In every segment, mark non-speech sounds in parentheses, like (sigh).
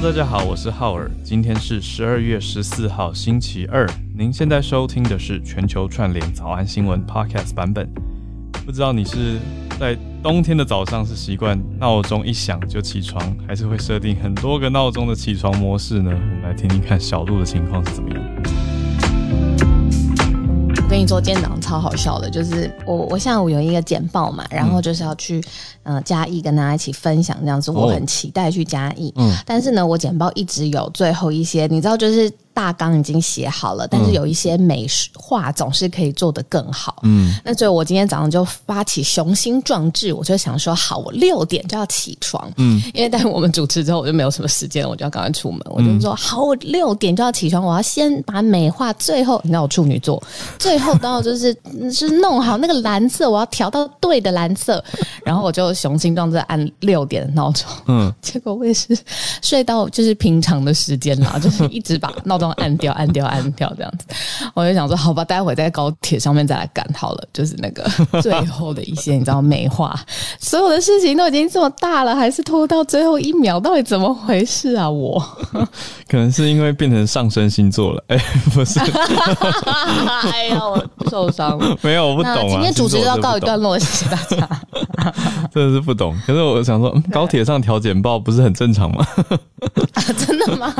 大家好，我是浩尔。今天是十二月十四号，星期二。您现在收听的是全球串联早安新闻 Podcast 版本。不知道你是在冬天的早上是习惯闹钟一响就起床，还是会设定很多个闹钟的起床模式呢？我们来听听看小鹿的情况是怎么样。我跟你说，今天早上超好笑的，就是我我下午有一个简报嘛，然后就是要去呃嘉义跟大家一起分享这样子，我很期待去嘉义。嗯，但是呢，我简报一直有最后一些，你知道就是。大纲已经写好了，但是有一些美化总是可以做得更好。嗯，那所以我今天早上就发起雄心壮志，我就想说，好，我六点就要起床。嗯，因为在我们主持之后，我就没有什么时间，我就要赶快出门。我就说，好，我六点就要起床，我要先把美化，最后你知道我处女座，最后都要就是是弄好那个蓝色，我要调到对的蓝色，(laughs) 然后我就雄心壮志按六点的闹钟。嗯，结果我也是睡到就是平常的时间啦，(laughs) 就是一直把闹钟。按掉，按掉，按掉，这样子，我就想说，好吧，待会在高铁上面再来赶好了。就是那个 (laughs) 最后的一些，你知道，美化所有的事情都已经这么大了，还是拖到最后一秒，到底怎么回事啊？我 (laughs) 可能是因为变成上升星座了，哎，不是，(laughs) 哎呀，我受伤了。没有，我不懂啊。今天主持就要告一段落，谢谢大家。真的是不懂，可是我想说，高铁上调简报不是很正常吗？真的吗？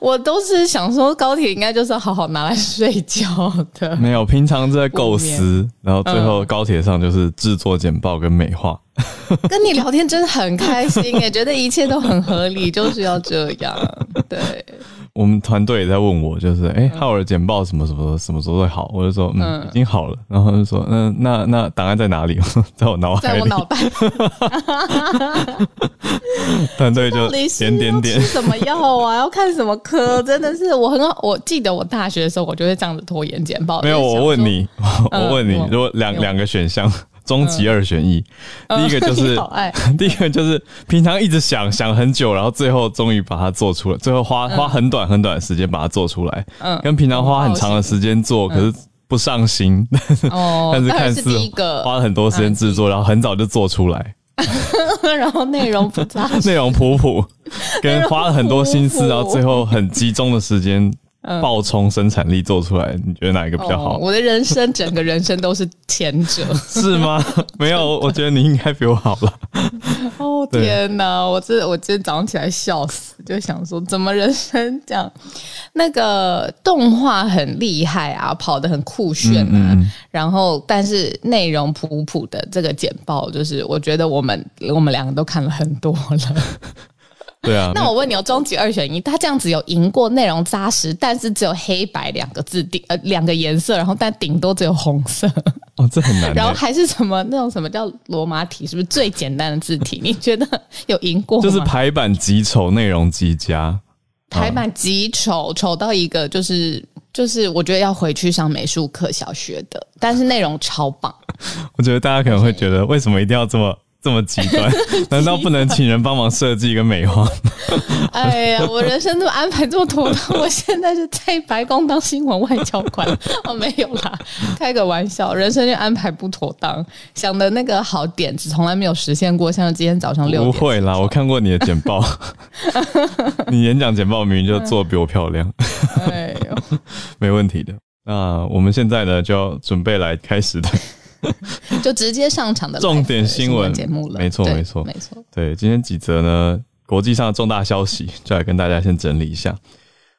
我都是想说，高铁应该就是好好拿来睡觉的。没有，平常在构思，然后最后高铁上就是制作简报跟美化。(laughs) 跟你聊天真的很开心，也 (laughs) 觉得一切都很合理，就是要这样。对。我们团队也在问我，就是哎，浩尔简报什么什么什么时候会好？我就说嗯，已经好了。然后就说嗯，那那档案在哪里？(laughs) 在我脑海里。在我脑袋。团队就点点点。什么药啊？要看什么科？真的是我很好。我记得我大学的时候，我就会这样子拖延简报。没有，我问你，我问你，如果两两个选项。终极二选一，第一个就是，(laughs) (laughs) 第一个就是平常一直想想很久，然后最后终于把它做出来，最后花花很短很短的时间把它做出来，嗯，跟平常花很长的时间做，可是不上心，(laughs) 但是看似花了很多时间制作，然后很早就做出来，然后内容不差，内容普普，跟花了很多心思，然后最后很集中的时间。爆冲生产力做出来，你觉得哪一个比较好？我的人生，整个人生都是前者，(laughs) 是吗？没有，我觉得你应该比我好了。(laughs) 哦天哪，我这我今天早上起来笑死，就想说怎么人生这样？那个动画很厉害啊，跑得很酷炫啊，然后但是内容普普的这个简报，就是我觉得我们我们两个都看了很多了。对啊，那我问你哦，终极二选一，他这样子有赢过内容扎实，但是只有黑白两个字顶呃两个颜色，然后但顶多只有红色哦，这很难。然后还是什么那种什么叫罗马体，是不是最简单的字体？你觉得有赢过？就是排版极丑，内容极佳。排版极丑，丑到一个就是就是我觉得要回去上美术课小学的，但是内容超棒。(laughs) 我觉得大家可能会觉得，为什么一定要这么？这么极端，(laughs) 难道不能请人帮忙设计一个美化？哎呀，我人生都安排这么妥当，我现在是在白宫当新闻外交官 (laughs) 哦，没有啦，开个玩笑，人生就安排不妥当，想的那个好点子从来没有实现过，像今天早上六点，不会啦，我看过你的简报，(laughs) 你演讲简报明明就做比我漂亮，哎呦，没问题的。那我们现在呢，就要准备来开始的。(laughs) 就直接上场的重点新闻节目了，没错，没错，没错。对，今天几则呢？国际上的重大消息，(laughs) 就来跟大家先整理一下。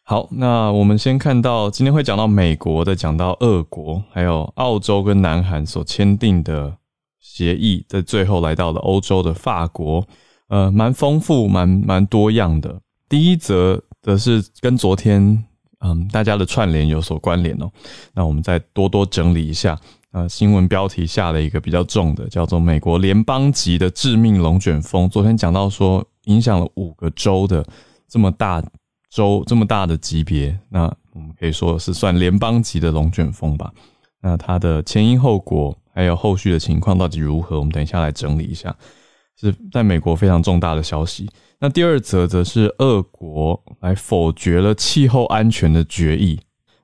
好，那我们先看到今天会讲到美国的，讲到俄国，还有澳洲跟南韩所签订的协议，在最后来到了欧洲的法国，呃，蛮丰富，蛮蛮多样的。第一则则是跟昨天嗯大家的串联有所关联哦。那我们再多多整理一下。呃，新闻标题下了一个比较重的，叫做“美国联邦级的致命龙卷风”。昨天讲到说，影响了五个州的这么大州这么大的级别，那我们可以说是算联邦级的龙卷风吧。那它的前因后果还有后续的情况到底如何？我们等一下来整理一下，是在美国非常重大的消息。那第二则则是俄国来否决了气候安全的决议。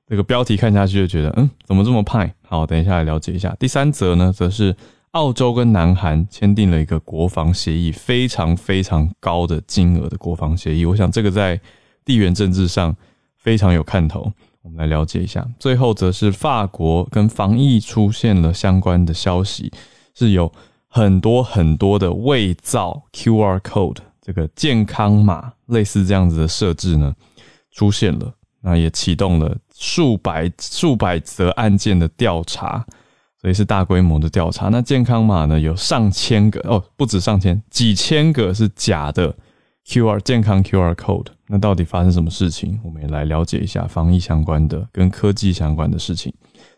这个标题看下去就觉得，嗯，怎么这么派？好，等一下来了解一下。第三则呢，则是澳洲跟南韩签订了一个国防协议，非常非常高的金额的国防协议。我想这个在地缘政治上非常有看头。我们来了解一下。最后则是法国跟防疫出现了相关的消息，是有很多很多的伪造 QR code 这个健康码类似这样子的设置呢出现了，那也启动了数百数百则案件的调查。所以是大规模的调查。那健康码呢？有上千个哦，不止上千，几千个是假的 QR 健康 QR code。那到底发生什么事情？我们也来了解一下防疫相关的、跟科技相关的事情。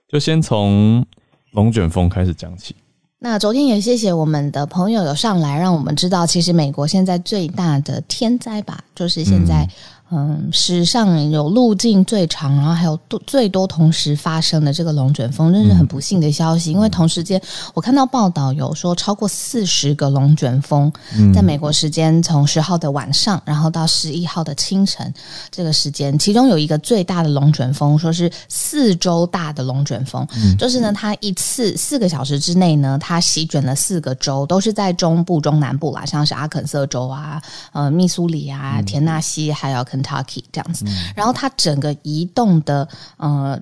就先从龙卷风开始讲起。那昨天也谢谢我们的朋友有上来，让我们知道，其实美国现在最大的天灾吧，就是现在。嗯，史上有路径最长，然后还有多最多同时发生的这个龙卷风，真是很不幸的消息。因为同时间，我看到报道有说超过四十个龙卷风，在美国时间从十号的晚上，然后到十一号的清晨这个时间，其中有一个最大的龙卷风，说是四周大的龙卷风，就是呢，它一次四个小时之内呢，它席卷了四个州，都是在中部、中南部啦，像是阿肯色州啊、呃密苏里啊、田纳西，还有 Tucky 这样子，然后它整个移动的呃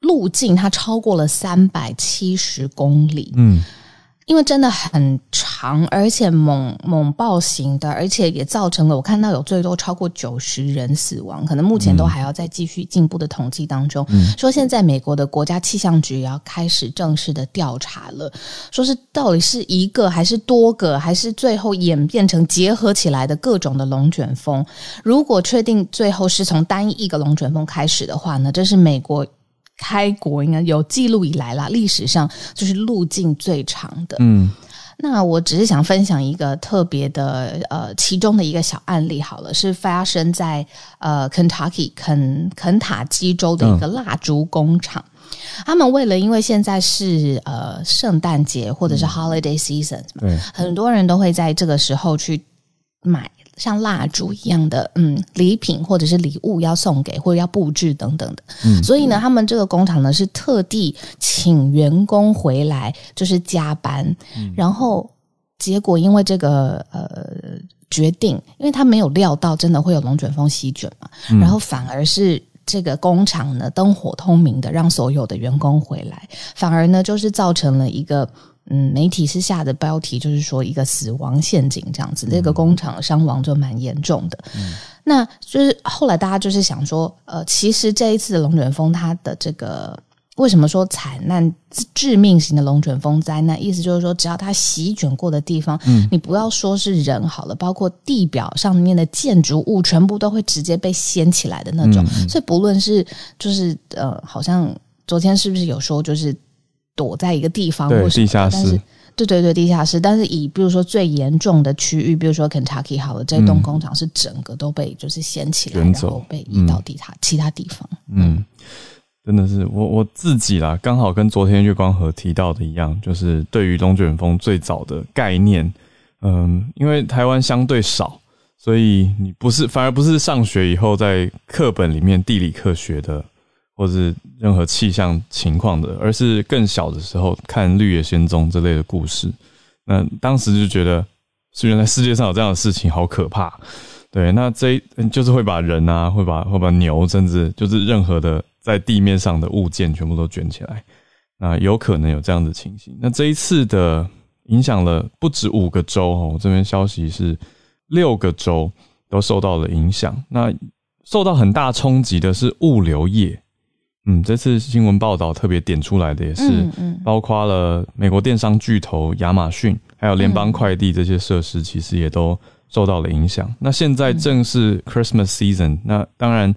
路径，它超过了三百七十公里。嗯。因为真的很长，而且猛猛暴型的，而且也造成了我看到有最多超过九十人死亡，可能目前都还要再继续进步的统计当中。说现在美国的国家气象局也要开始正式的调查了，说是到底是一个还是多个，还是最后演变成结合起来的各种的龙卷风？如果确定最后是从单一个龙卷风开始的话呢？这是美国。开国应该有记录以来啦，历史上就是路径最长的。嗯，那我只是想分享一个特别的，呃，其中的一个小案例好了，是发生在呃，Kentucky 肯肯塔基州的一个蜡烛工厂。他们为了因为现在是呃圣诞节或者是 Holiday Season，对，很多人都会在这个时候去买。像蜡烛一样的，嗯，礼品或者是礼物要送给或者要布置等等的，嗯，所以呢，他们这个工厂呢是特地请员工回来，就是加班，然后结果因为这个呃决定，因为他没有料到真的会有龙卷风席卷嘛，然后反而是这个工厂呢灯火通明的让所有的员工回来，反而呢就是造成了一个。嗯，媒体是下的标题，就是说一个死亡陷阱这样子，这个工厂伤亡就蛮严重的。嗯，那就是后来大家就是想说，呃，其实这一次的龙卷风，它的这个为什么说惨难致命型的龙卷风灾难？意思就是说，只要它席卷过的地方，嗯，你不要说是人好了，包括地表上面的建筑物，全部都会直接被掀起来的那种。所以不论是就是呃，好像昨天是不是有说就是。躲在一个地方，对地下室，对对对，地下室。但是以比如说最严重的区域，比如说 Kentucky 好了，这栋工厂是整个都被就是掀起来，然后被移到地下其他地方。嗯，真的是我我自己啦，刚好跟昨天月光河提到的一样，就是对于龙卷风最早的概念，嗯，因为台湾相对少，所以你不是反而不是上学以后在课本里面地理课学的。或是任何气象情况的，而是更小的时候看《绿野仙踪》这类的故事，那当时就觉得，是原来世界上有这样的事情，好可怕。对，那这就是会把人啊，会把会把牛，甚至就是任何的在地面上的物件，全部都卷起来。那有可能有这样的情形。那这一次的影响了不止五个州哦，这边消息是六个州都受到了影响。那受到很大冲击的是物流业。嗯，这次新闻报道特别点出来的也是，包括了美国电商巨头亚马逊，还有联邦快递这些设施，其实也都受到了影响。那现在正是 Christmas season，那当然，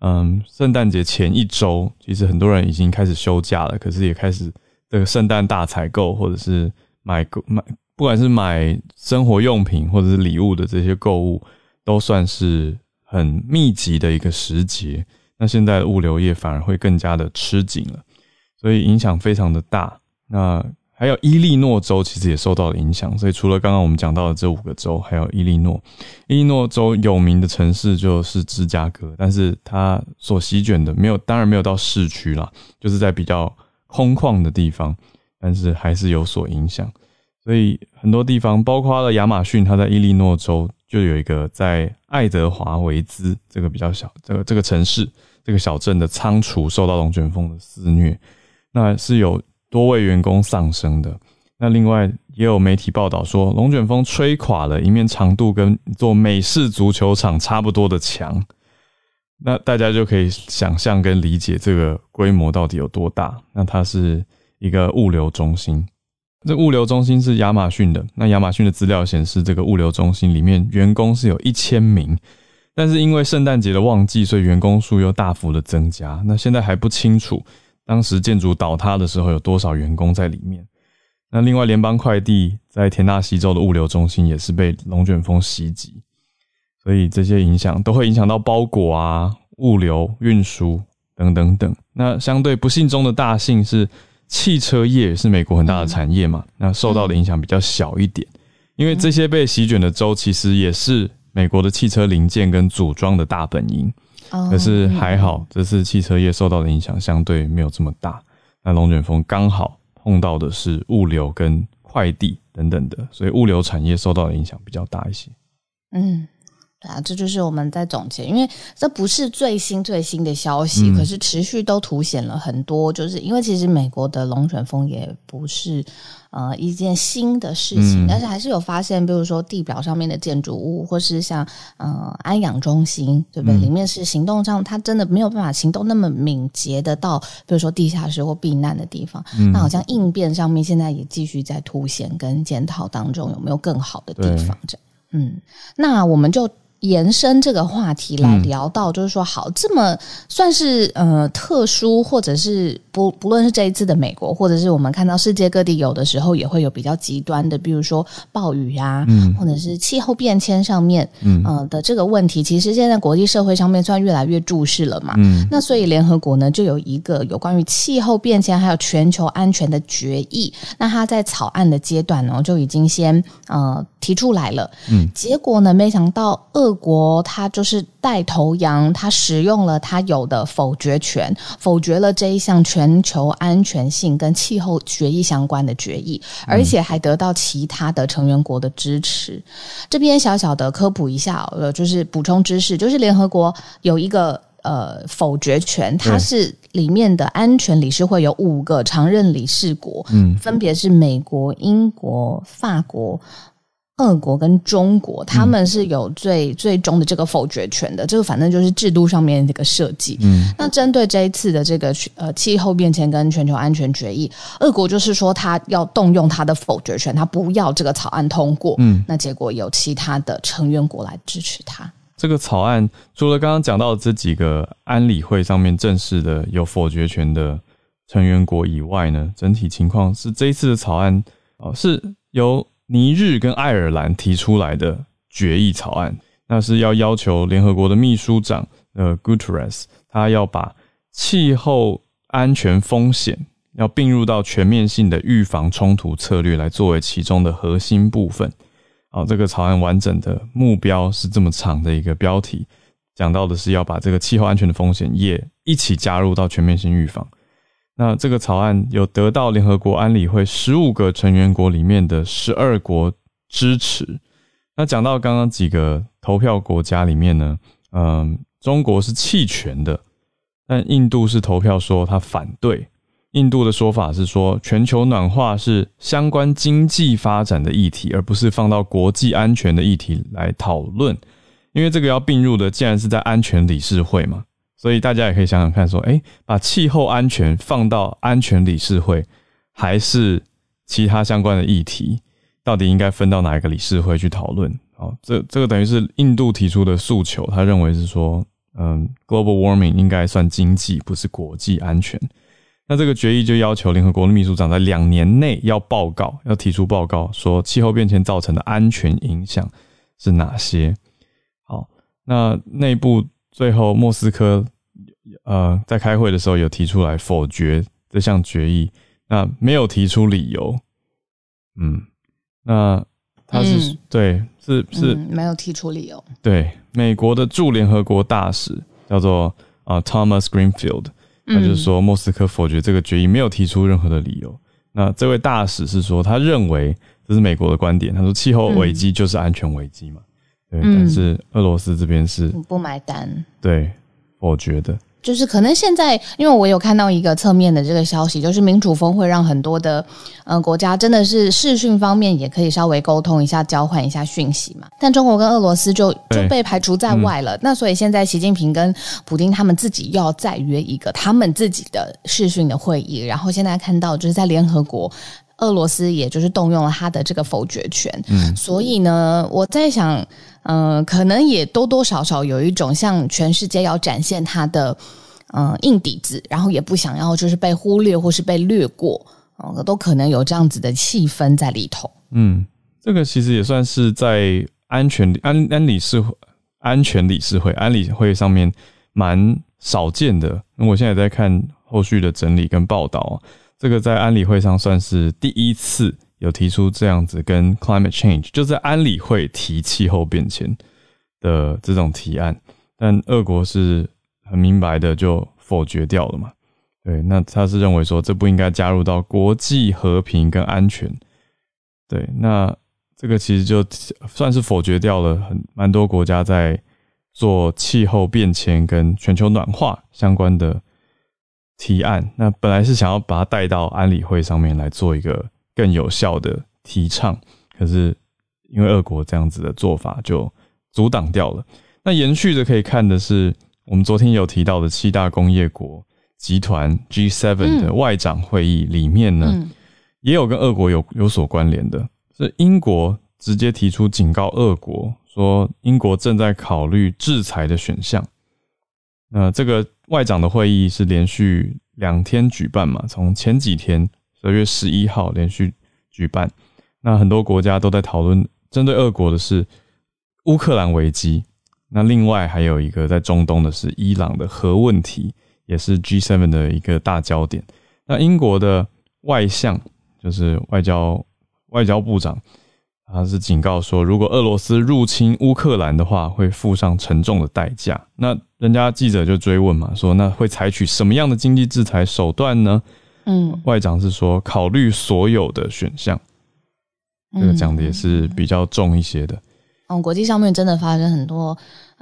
嗯，圣诞节前一周，其实很多人已经开始休假了，可是也开始这个圣诞大采购，或者是买购买，不管是买生活用品或者是礼物的这些购物，都算是很密集的一个时节。那现在的物流业反而会更加的吃紧了，所以影响非常的大。那还有伊利诺州其实也受到了影响，所以除了刚刚我们讲到的这五个州，还有伊利诺。伊利诺州有名的城市就是芝加哥，但是它所席卷的没有，当然没有到市区啦，就是在比较空旷的地方，但是还是有所影响。所以很多地方，包括了亚马逊，它在伊利诺州就有一个在爱德华维兹这个比较小这个这个城市这个小镇的仓储受到龙卷风的肆虐，那是有多位员工丧生的。那另外也有媒体报道说，龙卷风吹垮了一面长度跟做美式足球场差不多的墙。那大家就可以想象跟理解这个规模到底有多大。那它是一个物流中心，这物流中心是亚马逊的。那亚马逊的资料显示，这个物流中心里面员工是有一千名，但是因为圣诞节的旺季，所以员工数又大幅的增加。那现在还不清楚当时建筑倒塌的时候有多少员工在里面。那另外，联邦快递在田纳西州的物流中心也是被龙卷风袭击，所以这些影响都会影响到包裹啊、物流运输等等等。那相对不幸中的大幸是，汽车业是美国很大的产业嘛，那受到的影响比较小一点，因为这些被席卷的州其实也是美国的汽车零件跟组装的大本营。可是还好，这次汽车业受到的影响相对没有这么大。那龙卷风刚好。碰到的是物流跟快递等等的，所以物流产业受到的影响比较大一些。嗯。啊，这就是我们在总结，因为这不是最新最新的消息，可是持续都凸显了很多，就是因为其实美国的龙卷风也不是呃一件新的事情，但是还是有发现，比如说地表上面的建筑物，或是像呃安养中心，对不对？里面是行动上，它真的没有办法行动那么敏捷的到，比如说地下室或避难的地方，那好像应变上面现在也继续在凸显跟检讨当中，有没有更好的地方？这样，嗯，那我们就。延伸这个话题来聊到，就是说，好，这么算是呃特殊，或者是不不论是这一次的美国，或者是我们看到世界各地有的时候也会有比较极端的，比如说暴雨啊，或者是气候变迁上面，嗯。的这个问题，其实现在国际社会上面算越来越重视了嘛。那所以联合国呢就有一个有关于气候变迁还有全球安全的决议，那它在草案的阶段呢就已经先呃提出来了，嗯，结果呢没想到俄国他就是带头羊，他使用了他有的否决权，否决了这一项全球安全性跟气候决议相关的决议，而且还得到其他的成员国的支持。这边小小的科普一下，呃，就是补充知识，就是联合国有一个呃否决权，它是里面的安全理事会有五个常任理事国，嗯，分别是美国、英国、法国。俄国跟中国，他们是有最最终的这个否决权的。这个反正就是制度上面这个设计。嗯，那针对这一次的这个呃气候变迁跟全球安全决议，俄国就是说他要动用他的否决权，他不要这个草案通过。嗯，那结果有其他的成员国来支持他。这个草案除了刚刚讲到这几个安理会上面正式的有否决权的成员国以外呢，整体情况是这一次的草案哦是由。尼日跟爱尔兰提出来的决议草案，那是要要求联合国的秘书长呃 Guterres，他要把气候安全风险要并入到全面性的预防冲突策略来作为其中的核心部分。好，这个草案完整的目标是这么长的一个标题，讲到的是要把这个气候安全的风险也一起加入到全面性预防。那这个草案有得到联合国安理会十五个成员国里面的十二国支持。那讲到刚刚几个投票国家里面呢，嗯，中国是弃权的，但印度是投票说他反对。印度的说法是说，全球暖化是相关经济发展的议题，而不是放到国际安全的议题来讨论。因为这个要并入的，既然是在安全理事会嘛。所以大家也可以想想看，说，哎，把气候安全放到安全理事会，还是其他相关的议题，到底应该分到哪一个理事会去讨论？哦，这这个等于是印度提出的诉求，他认为是说，嗯，global warming 应该算经济，不是国际安全。那这个决议就要求联合国的秘书长在两年内要报告，要提出报告，说气候变迁造成的安全影响是哪些？好，那内部最后莫斯科。呃，在开会的时候有提出来否决这项决议，那没有提出理由。嗯，那他是对，是是没有提出理由。对，美国的驻联合国大使叫做啊 Thomas Greenfield，他就是说莫斯科否决这个决议没有提出任何的理由。那这位大使是说，他认为这是美国的观点。他说气候危机就是安全危机嘛，对。但是俄罗斯这边是不买单，对，我觉得。就是可能现在，因为我有看到一个侧面的这个消息，就是民主峰会让很多的呃国家真的是视讯方面也可以稍微沟通一下、交换一下讯息嘛。但中国跟俄罗斯就就被排除在外了。那所以现在习近平跟普京他们自己要再约一个他们自己的视讯的会议，然后现在看到就是在联合国，俄罗斯也就是动用了他的这个否决权。嗯，所以呢，我在想。嗯，可能也多多少少有一种向全世界要展现他的嗯硬底子，然后也不想要就是被忽略或是被略过，哦，都可能有这样子的气氛在里头。嗯，这个其实也算是在安全安安理事会安全理事会安理会上面蛮少见的。那我现在在看后续的整理跟报道，这个在安理会上算是第一次。有提出这样子跟 climate change 就在安理会提气候变迁的这种提案，但俄国是很明白的就否决掉了嘛？对，那他是认为说这不应该加入到国际和平跟安全。对，那这个其实就算是否决掉了很蛮多国家在做气候变迁跟全球暖化相关的提案。那本来是想要把它带到安理会上面来做一个。更有效的提倡，可是因为俄国这样子的做法就阻挡掉了。那延续的可以看的是，我们昨天有提到的七大工业国集团 G7 的外长会议里面呢，也有跟俄国有有所关联的，是英国直接提出警告俄国，说英国正在考虑制裁的选项。那这个外长的会议是连续两天举办嘛？从前几天。二月十一号连续举办，那很多国家都在讨论针对俄国的是乌克兰危机，那另外还有一个在中东的是伊朗的核问题，也是 G7 的一个大焦点。那英国的外相就是外交外交部长，他是警告说，如果俄罗斯入侵乌克兰的话，会付上沉重的代价。那人家记者就追问嘛，说那会采取什么样的经济制裁手段呢？嗯，外长是说考虑所有的选项，这个讲的也是比较重一些的。嗯，国际上面真的发生很多。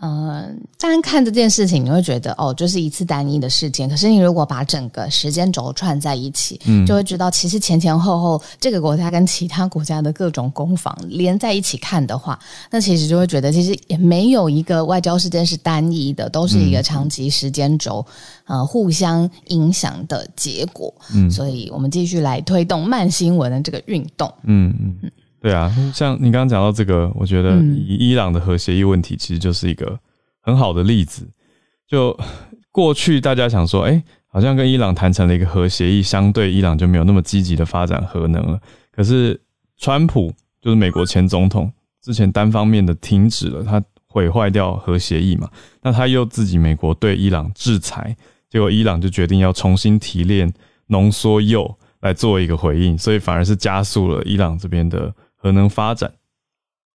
嗯，单看这件事情，你会觉得哦，就是一次单一的事件。可是你如果把整个时间轴串在一起，嗯，就会知道其实前前后后这个国家跟其他国家的各种攻防连在一起看的话，那其实就会觉得其实也没有一个外交事件是单一的，都是一个长期时间轴，呃，互相影响的结果。嗯，所以我们继续来推动慢新闻的这个运动。嗯嗯。对啊，像你刚刚讲到这个，我觉得以伊朗的核协议问题，其实就是一个很好的例子。就过去大家想说，哎，好像跟伊朗谈成了一个核协议，相对伊朗就没有那么积极的发展核能了。可是川普就是美国前总统，之前单方面的停止了他毁坏掉核协议嘛，那他又自己美国对伊朗制裁，结果伊朗就决定要重新提炼浓缩铀来做一个回应，所以反而是加速了伊朗这边的。核能发展，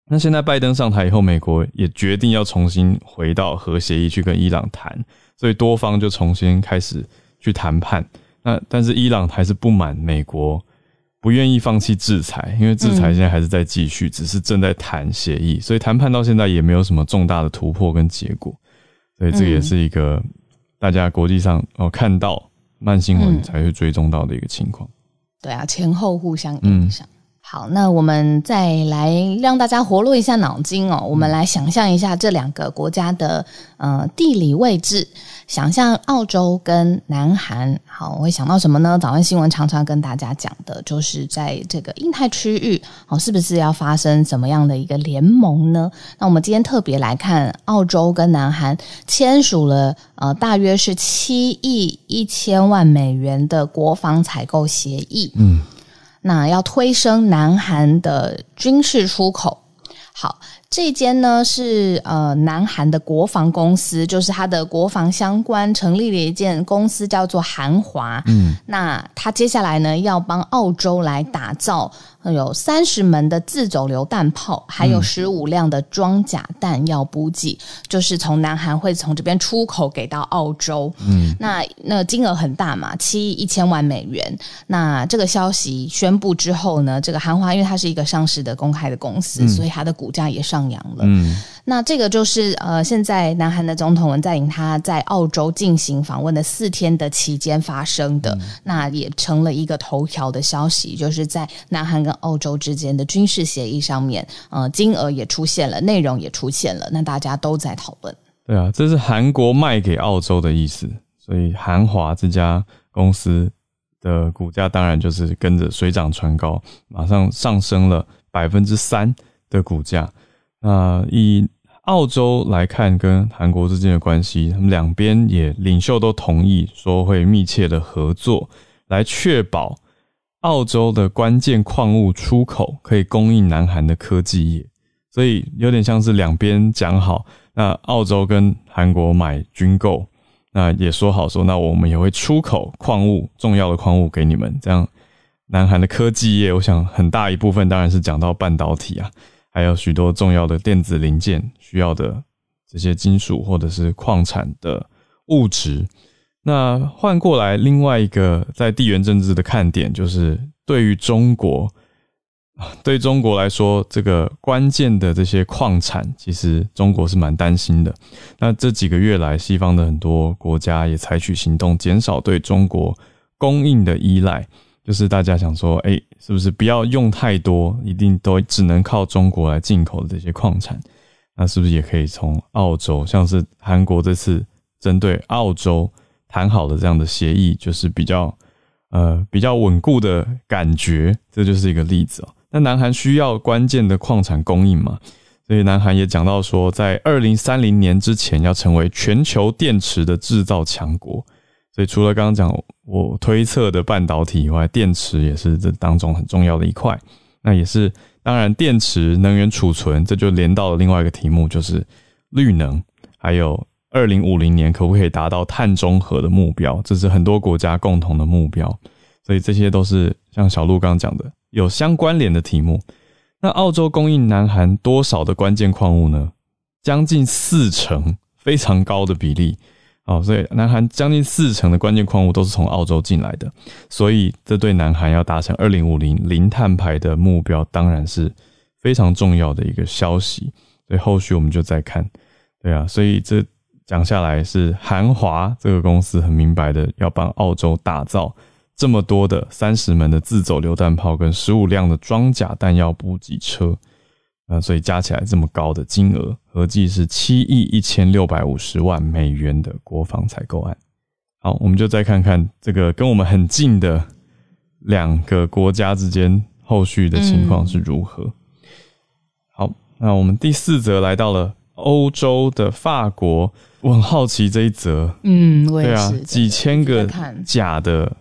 那现在拜登上台以后，美国也决定要重新回到核协议去跟伊朗谈，所以多方就重新开始去谈判。那但是伊朗还是不满美国，不愿意放弃制裁，因为制裁现在还是在继续，只是正在谈协议，所以谈判到现在也没有什么重大的突破跟结果。所以这也是一个大家国际上哦看到慢新闻才会追踪到的一个情况。对啊，前后互相影响。好，那我们再来让大家活络一下脑筋哦。我们来想象一下这两个国家的呃地理位置，想象澳洲跟南韩。好，我会想到什么呢？早安新闻常常跟大家讲的就是在这个印太区域，哦，是不是要发生什么样的一个联盟呢？那我们今天特别来看澳洲跟南韩签署了呃大约是七亿一千万美元的国防采购协议。嗯。那要推升南韩的军事出口，好，这间呢是呃南韩的国防公司，就是它的国防相关成立了一间公司，叫做韩华。嗯，那它接下来呢要帮澳洲来打造有三十门的自走榴弹炮，还有十五辆的装甲弹药补给，就是从南韩会从这边出口给到澳洲。嗯，那那金额很大嘛，七亿一千万美元。那这个消息宣布之后呢，这个韩华因为它是一个上市的公开的公司，所以它的股价也上扬了。嗯，那这个就是呃，现在南韩的总统文在寅他在澳洲进行访问的四天的期间发生的，那也成了一个头条的消息，就是在南韩跟澳洲之间的军事协议上面，呃，金额也出现了，内容也出现了，那大家都在讨论。对啊，这是韩国卖给澳洲的意思，所以韩华这家公司的股价当然就是跟着水涨船高，马上上升了百分之三的股价。那以澳洲来看，跟韩国之间的关系，他们两边也领袖都同意说会密切的合作，来确保澳洲的关键矿物出口可以供应南韩的科技业，所以有点像是两边讲好，那澳洲跟韩国买军购，那也说好说，那我们也会出口矿物重要的矿物给你们，这样南韩的科技业，我想很大一部分当然是讲到半导体啊。还有许多重要的电子零件需要的这些金属或者是矿产的物质。那换过来，另外一个在地缘政治的看点，就是对于中国，(laughs) 对中国来说，这个关键的这些矿产，其实中国是蛮担心的。那这几个月来，西方的很多国家也采取行动，减少对中国供应的依赖。就是大家想说，哎，是不是不要用太多，一定都只能靠中国来进口的这些矿产？那是不是也可以从澳洲，像是韩国这次针对澳洲谈好的这样的协议，就是比较呃比较稳固的感觉，这就是一个例子哦。那南韩需要关键的矿产供应嘛？所以南韩也讲到说，在二零三零年之前要成为全球电池的制造强国。所以除了刚刚讲我推测的半导体以外，电池也是这当中很重要的一块。那也是当然，电池能源储存，这就连到了另外一个题目，就是绿能，还有二零五零年可不可以达到碳中和的目标，这是很多国家共同的目标。所以这些都是像小鹿刚刚讲的有相关联的题目。那澳洲供应南韩多少的关键矿物呢？将近四成，非常高的比例。哦，所以南韩将近四成的关键矿物都是从澳洲进来的，所以这对南韩要达成二零五零零碳排的目标，当然是非常重要的一个消息。所以后续我们就再看，对啊，所以这讲下来是韩华这个公司很明白的要帮澳洲打造这么多的三十门的自走榴弹炮跟十五辆的装甲弹药补给车。啊，所以加起来这么高的金额，合计是七亿一千六百五十万美元的国防采购案。好，我们就再看看这个跟我们很近的两个国家之间后续的情况是如何。好，那我们第四则来到了欧洲的法国，我很好奇这一则，嗯，对啊，几千个假的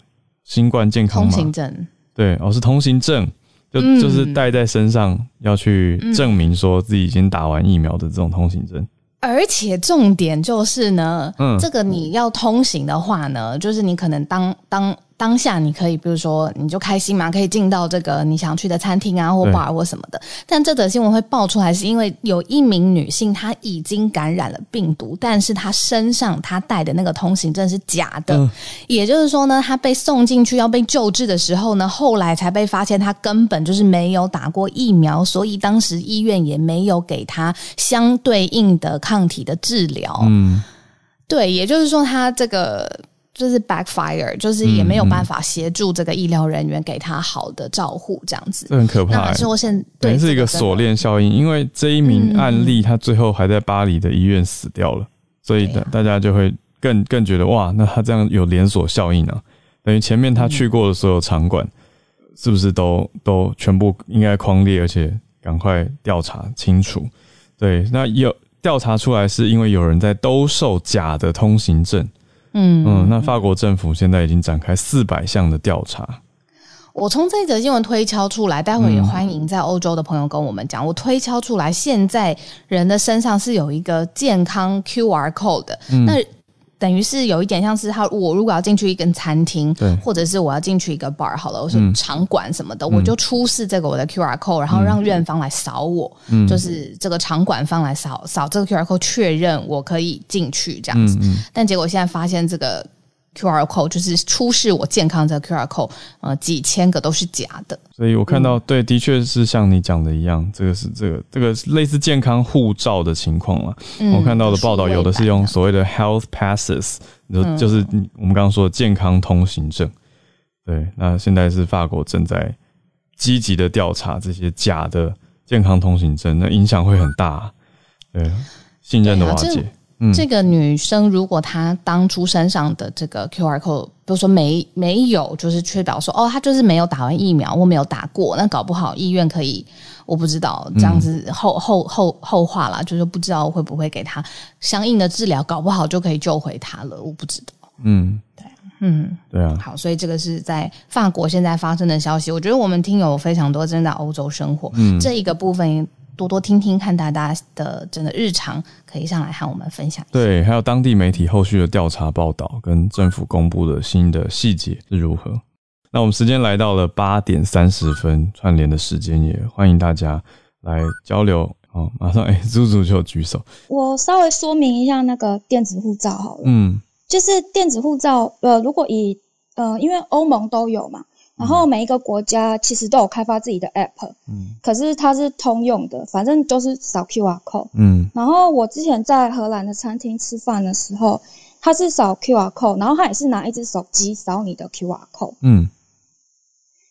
新冠健康通行证，对，哦，是通行证。就就是带在身上，要去证明说自己已经打完疫苗的这种通行证。而且重点就是呢，嗯，这个你要通行的话呢，就是你可能当当。当下你可以，比如说，你就开心嘛，可以进到这个你想去的餐厅啊，或 bar 或什么的。但这则新闻会爆出来，是因为有一名女性她已经感染了病毒，但是她身上她带的那个通行证是假的。也就是说呢，她被送进去要被救治的时候呢，后来才被发现她根本就是没有打过疫苗，所以当时医院也没有给她相对应的抗体的治疗。嗯，对，也就是说，她这个。就是 backfire，就是也没有办法协助这个医疗人员给他好的照护，这样子，这很可怕。那说现对是一个锁链效应，因为这一名案例他最后还在巴黎的医院死掉了，所以大家就会更更觉得哇，那他这样有连锁效应啊，等于前面他去过的所有场馆，是不是都都全部应该框列，而且赶快调查清楚？对，那有调查出来是因为有人在兜售假的通行证。嗯嗯，那法国政府现在已经展开四百项的调查。我从这则新闻推敲出来，待会也欢迎在欧洲的朋友跟我们讲。我推敲出来，现在人的身上是有一个健康 QR code 的，那等于是有一点像是他，我如果要进去一根餐厅，或者是我要进去一个 bar 好了，我是场馆什么的，我就出示这个我的 QR code，然后让院方来扫我，就是这个场馆方来扫扫这个 QR code，确认我可以进去这样子。但结果现在发现这个。Q R code 就是出示我健康的 Q R code，呃，几千个都是假的。所以我看到，对，的确是像你讲的一样，这个是这个这个类似健康护照的情况了。我看到的报道，有的是用所谓的 health passes，就就是我们刚刚说的健康通行证。对，那现在是法国正在积极的调查这些假的健康通行证，那影响会很大。对，信任的瓦解。这个女生如果她当初身上的这个 Q R code，比如说没没有，就是确保说哦，她就是没有打完疫苗或没有打过，那搞不好医院可以，我不知道这样子后后后后话啦，就是不知道会不会给她相应的治疗，搞不好就可以救回她了，我不知道。嗯，对，嗯，对啊。好，所以这个是在法国现在发生的消息，我觉得我们听友非常多，真的欧洲生活，嗯，这一个部分。多多听听看大家的真的日常，可以上来和我们分享。对，还有当地媒体后续的调查报道跟政府公布的新的细节是如何？那我们时间来到了八点三十分，串联的时间也欢迎大家来交流。好，马上 (laughs) 哎，猪猪就举手。我稍微说明一下那个电子护照好了。嗯，就是电子护照，呃，如果以呃，因为欧盟都有嘛。然后每一个国家其实都有开发自己的 app，嗯，可是它是通用的，反正都是扫 QR code，嗯。然后我之前在荷兰的餐厅吃饭的时候，他是扫 QR code，然后他也是拿一只手机扫你的 QR code，嗯。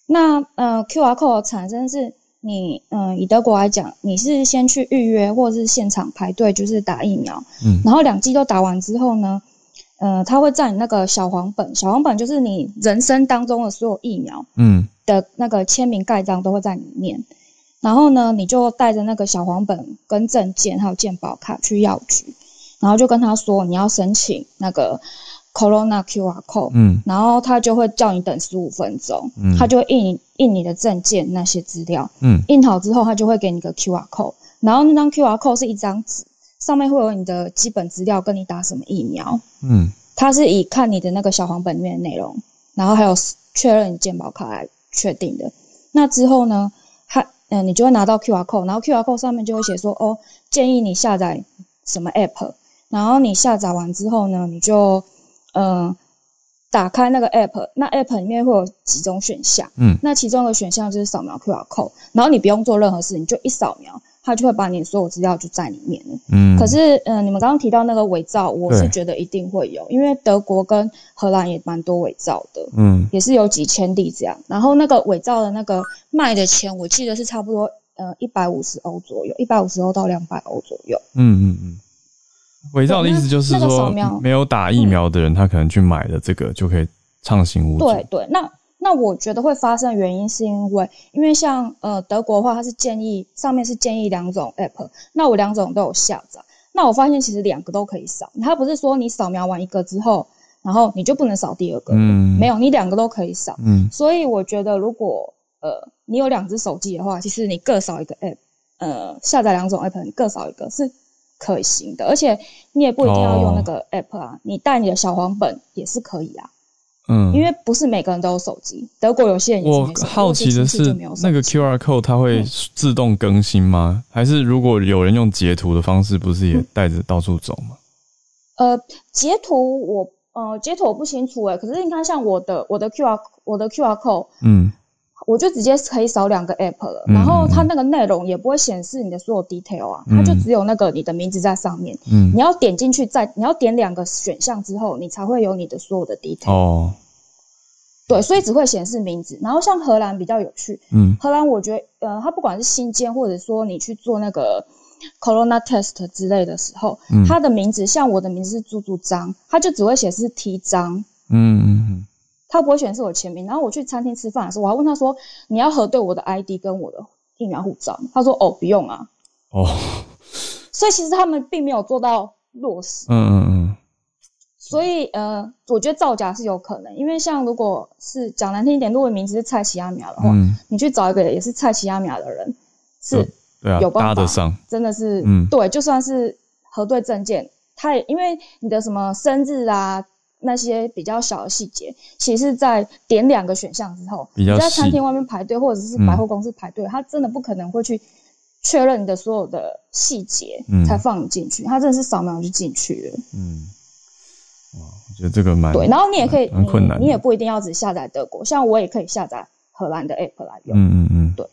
那呃，QR code 产生是你，嗯，以德国来讲，你是先去预约或者是现场排队，就是打疫苗，嗯。然后两剂都打完之后呢？呃，他会在你那个小黄本，小黄本就是你人生当中的所有疫苗，嗯，的那个签名盖章都会在里面。然后呢，你就带着那个小黄本跟证件还有健保卡去药局，然后就跟他说你要申请那个 Corona QR code，嗯，然后他就会叫你等十五分钟，嗯，他就会印印你的证件那些资料，嗯，印好之后他就会给你个 QR code，然后那张 QR code 是一张纸。上面会有你的基本资料，跟你打什么疫苗。嗯，它是以看你的那个小黄本里面的内容，然后还有确认你健保卡来确定的。那之后呢，它嗯，你就会拿到 QR code，然后 QR code 上面就会写说，哦，建议你下载什么 app。然后你下载完之后呢，你就嗯打开那个 app，那 app 里面会有几种选项。嗯，那其中的选项就是扫描 QR code，然后你不用做任何事，你就一扫描。他就会把你所有资料就在里面了。嗯，可是，嗯，你们刚刚提到那个伪造，我是觉得一定会有，因为德国跟荷兰也蛮多伪造的。嗯，也是有几千例这样。然后那个伪造的那个卖的钱，我记得是差不多，呃，一百五十欧左右，一百五十欧到两百欧左右。嗯嗯嗯。伪造的意思就是说，没有打疫苗的人，他可能去买了这个就可以畅行无阻。对对，那。那我觉得会发生的原因是因为，因为像呃德国的话，它是建议上面是建议两种 app，那我两种都有下载，那我发现其实两个都可以扫，它不是说你扫描完一个之后，然后你就不能扫第二个，嗯，没有，你两个都可以扫，嗯，所以我觉得如果呃你有两只手机的话，其实你各扫一个 app，呃下载两种 app，你各扫一个是可行的，而且你也不一定要用那个 app 啊，你带你的小黄本也是可以啊。嗯，因为不是每个人都有手机，德国有些人我好奇的是，那个 QR code 它会自动更新吗？还是如果有人用截图的方式，不是也带着到处走吗？呃，截图我呃截图我不清楚哎，可是你看像我的我的 QR 我的 QR code，嗯，我就直接可以扫两个 app 了，然后它那个内容也不会显示你的所有 detail 啊，它就只有那个你的名字在上面，嗯，你要点进去再你要点两个选项之后，你才会有你的所有的 detail 哦。对，所以只会显示名字。然后像荷兰比较有趣，嗯，荷兰我觉得，呃，它不管是新监或者说你去做那个 corona test 之类的时候，嗯，它的名字像我的名字是猪猪张，它就只会显示 T 张，嗯嗯嗯，它不会显示我签名。然后我去餐厅吃饭的时候，我还问他说，你要核对我的 ID 跟我的疫苗护照？他说，哦，不用啊。哦，所以其实他们并没有做到落实。嗯嗯嗯。所以呃，我觉得造假是有可能，因为像如果是讲难听一点，如果名字是蔡奇亚米亚的话，你去找一个也是蔡奇亚米亚的人，是有办法上，真的是，嗯，对，就算是核对证件，他也因为你的什么生日啊。那些比较小的细节，其实，在点两个选项之后，你在餐厅外面排队，或者是百货公司排队，他真的不可能会去确认你的所有的细节才放你进去，他真的是扫描就进去了。嗯，哇，我觉得这个蛮对。然后你也可以，蛮困难，你也不一定要只下载德国，像我也可以下载荷兰的 app 来用。嗯嗯嗯，对，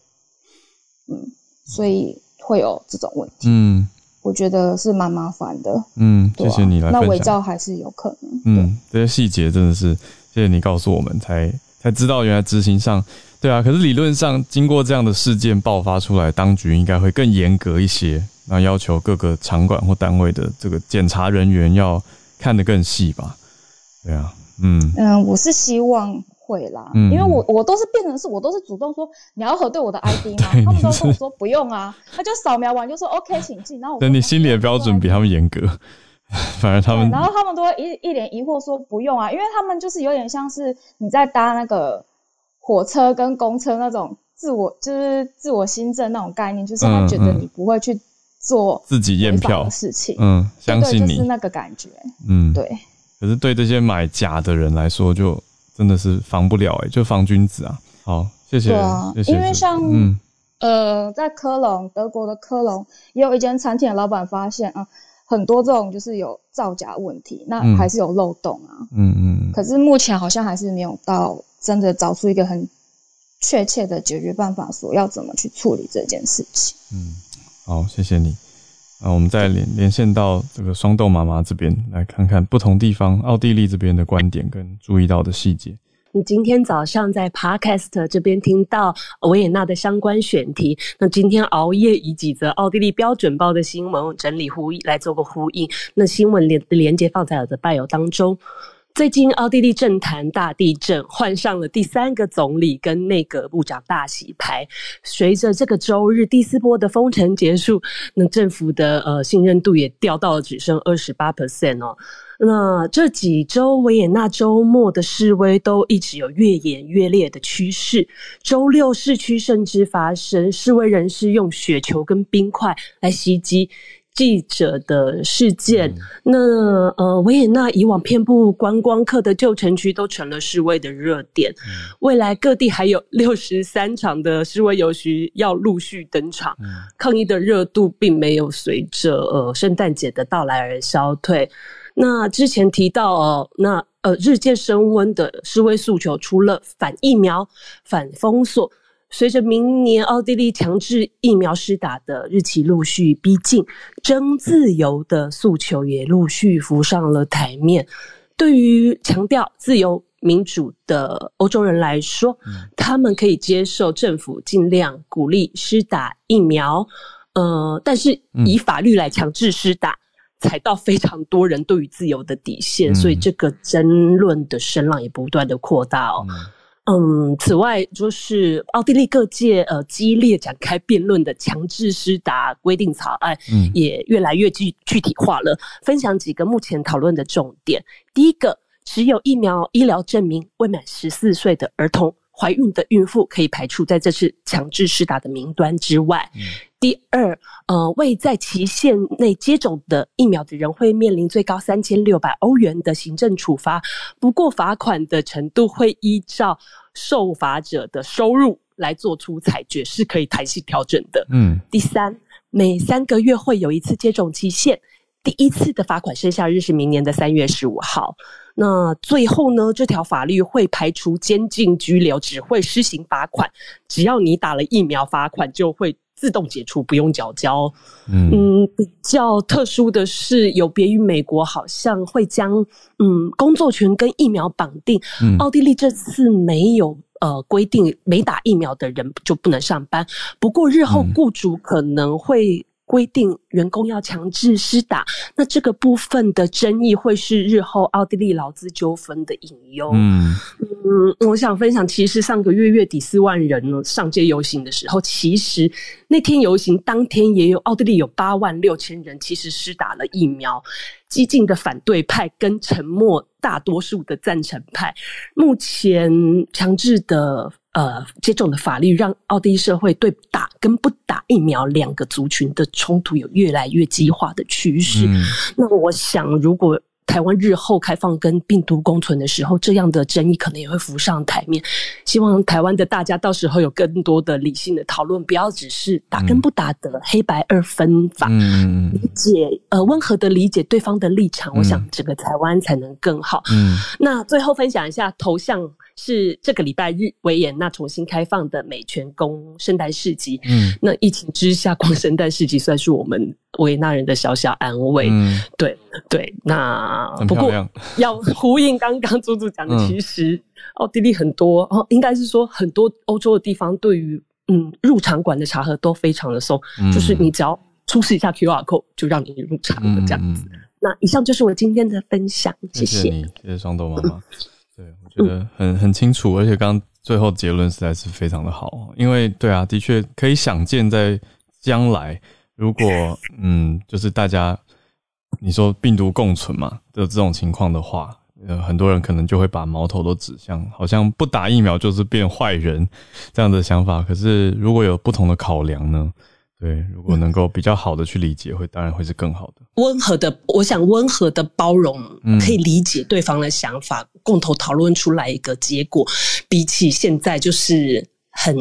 嗯，所以会有这种问题。嗯。我觉得是蛮麻烦的，嗯，谢谢你来。那伪造还是有可能，嗯，这些细节真的是谢谢你告诉我们，才才知道原来执行上，对啊。可是理论上，经过这样的事件爆发出来，当局应该会更严格一些，那要求各个场馆或单位的这个检查人员要看得更细吧？对啊，嗯嗯，我是希望。会啦，因为我我都是变成是我都是主动说你要核对我的 (laughs) ID 吗？他们都跟我说不用啊，他就扫描完就说 OK (laughs) 请进。然后你心里的标准比他们严格，(laughs) 反而他们然后他们都会一一脸疑惑说不用啊，因为他们就是有点像是你在搭那个火车跟公车那种自我就是自我新政那种概念，就是他觉得你不会去做自己验票的事情，嗯，相信你是那个感觉，嗯，对。可是对这些买假的人来说就。真的是防不了哎，就防君子啊！好，谢谢。对啊，因为像呃，在科隆，德国的科隆也有一间餐厅的老板发现啊，很多这种就是有造假问题，那还是有漏洞啊。嗯嗯。可是目前好像还是没有到真的找出一个很确切的解决办法，说要怎么去处理这件事情。嗯，好，谢谢你。啊我们再连连线到这个双豆妈妈这边，来看看不同地方奥地利这边的观点跟注意到的细节。你今天早上在 Podcast 这边听到维也纳的相关选题，那今天熬夜以几则奥地利标准报的新闻整理呼来做个呼应。那新闻连连接放在我的拜友当中。最近奥地利政坛大地震，换上了第三个总理跟内阁部长大洗牌。随着这个周日第四波的封城结束，那政府的呃信任度也掉到了只剩二十八 percent 哦。那这几周维也纳周末的示威都一直有越演越烈的趋势。周六市区甚至发生示威人士用雪球跟冰块来袭击。记者的事件，那呃，维也纳以往遍布观光客的旧城区都成了示威的热点。未来各地还有六十三场的示威游行要陆续登场，抗议的热度并没有随着呃圣诞节的到来而消退。那之前提到哦，那呃日渐升温的示威诉求，除了反疫苗、反封锁。随着明年奥地利强制疫苗施打的日期陆续逼近，争自由的诉求也陆续浮上了台面。对于强调自由民主的欧洲人来说，他们可以接受政府尽量鼓励施打疫苗，呃，但是以法律来强制施打，踩到非常多人对于自由的底线，所以这个争论的声浪也不断的扩大哦。嗯，此外，就是奥地利各界呃激烈展开辩论的强制施打规定草案，嗯，也越来越具具体化了。分享几个目前讨论的重点：第一个，持有疫苗医疗证明未满十四岁的儿童、怀孕的孕妇可以排除在这次强制施打的名单之外。第二，呃，未在期限内接种的疫苗的人会面临最高三千六百欧元的行政处罚，不过罚款的程度会依照受罚者的收入来做出裁决，是可以弹性调整的。嗯。第三，每三个月会有一次接种期限，第一次的罚款生效日是明年的三月十五号。那最后呢，这条法律会排除监禁拘留，只会施行罚款，只要你打了疫苗，罚款就会。自动解除，不用缴交。嗯，比较特殊的是，有别于美国，好像会将嗯工作权跟疫苗绑定。奥地利这次没有呃规定，没打疫苗的人就不能上班。不过日后雇主可能会规定员工要强制施打，那这个部分的争议会是日后奥地利劳资纠纷的隐忧。嗯嗯，我想分享，其实上个月月底四万人呢上街游行的时候，其实那天游行当天也有奥地利有八万六千人其实施打了疫苗，激进的反对派跟沉默大多数的赞成派，目前强制的。呃，接种的法律让奥地利社会对打跟不打疫苗两个族群的冲突有越来越激化的趋势。那我想，如果台湾日后开放跟病毒共存的时候，这样的争议可能也会浮上台面。希望台湾的大家到时候有更多的理性的讨论，不要只是打跟不打的黑白二分法。理解呃，温和的理解对方的立场，我想整个台湾才能更好。嗯，那最后分享一下头像。是这个礼拜日维也纳重新开放的美泉宫圣诞市集。嗯，那疫情之下逛圣诞市集算是我们维也纳人的小小安慰。嗯，对对。那不过 (laughs) 要呼应刚刚祖祖讲的，其实奥地利很多哦，应该是说很多欧洲的地方对于嗯入场馆的茶盒都非常的松，就是你只要出示一下 QR code 就让你入场了这样子。那以上就是我今天的分享，谢谢你，谢谢双豆妈妈。很很清楚，而且刚最后结论实在是非常的好，因为对啊，的确可以想见，在将来如果嗯，就是大家你说病毒共存嘛的这种情况的话，呃，很多人可能就会把矛头都指向，好像不打疫苗就是变坏人这样的想法。可是如果有不同的考量呢？对，如果能够比较好的去理解，会当然会是更好的。温和的，我想温和的包容，可以理解对方的想法，共同讨论出来一个结果。比起现在就是很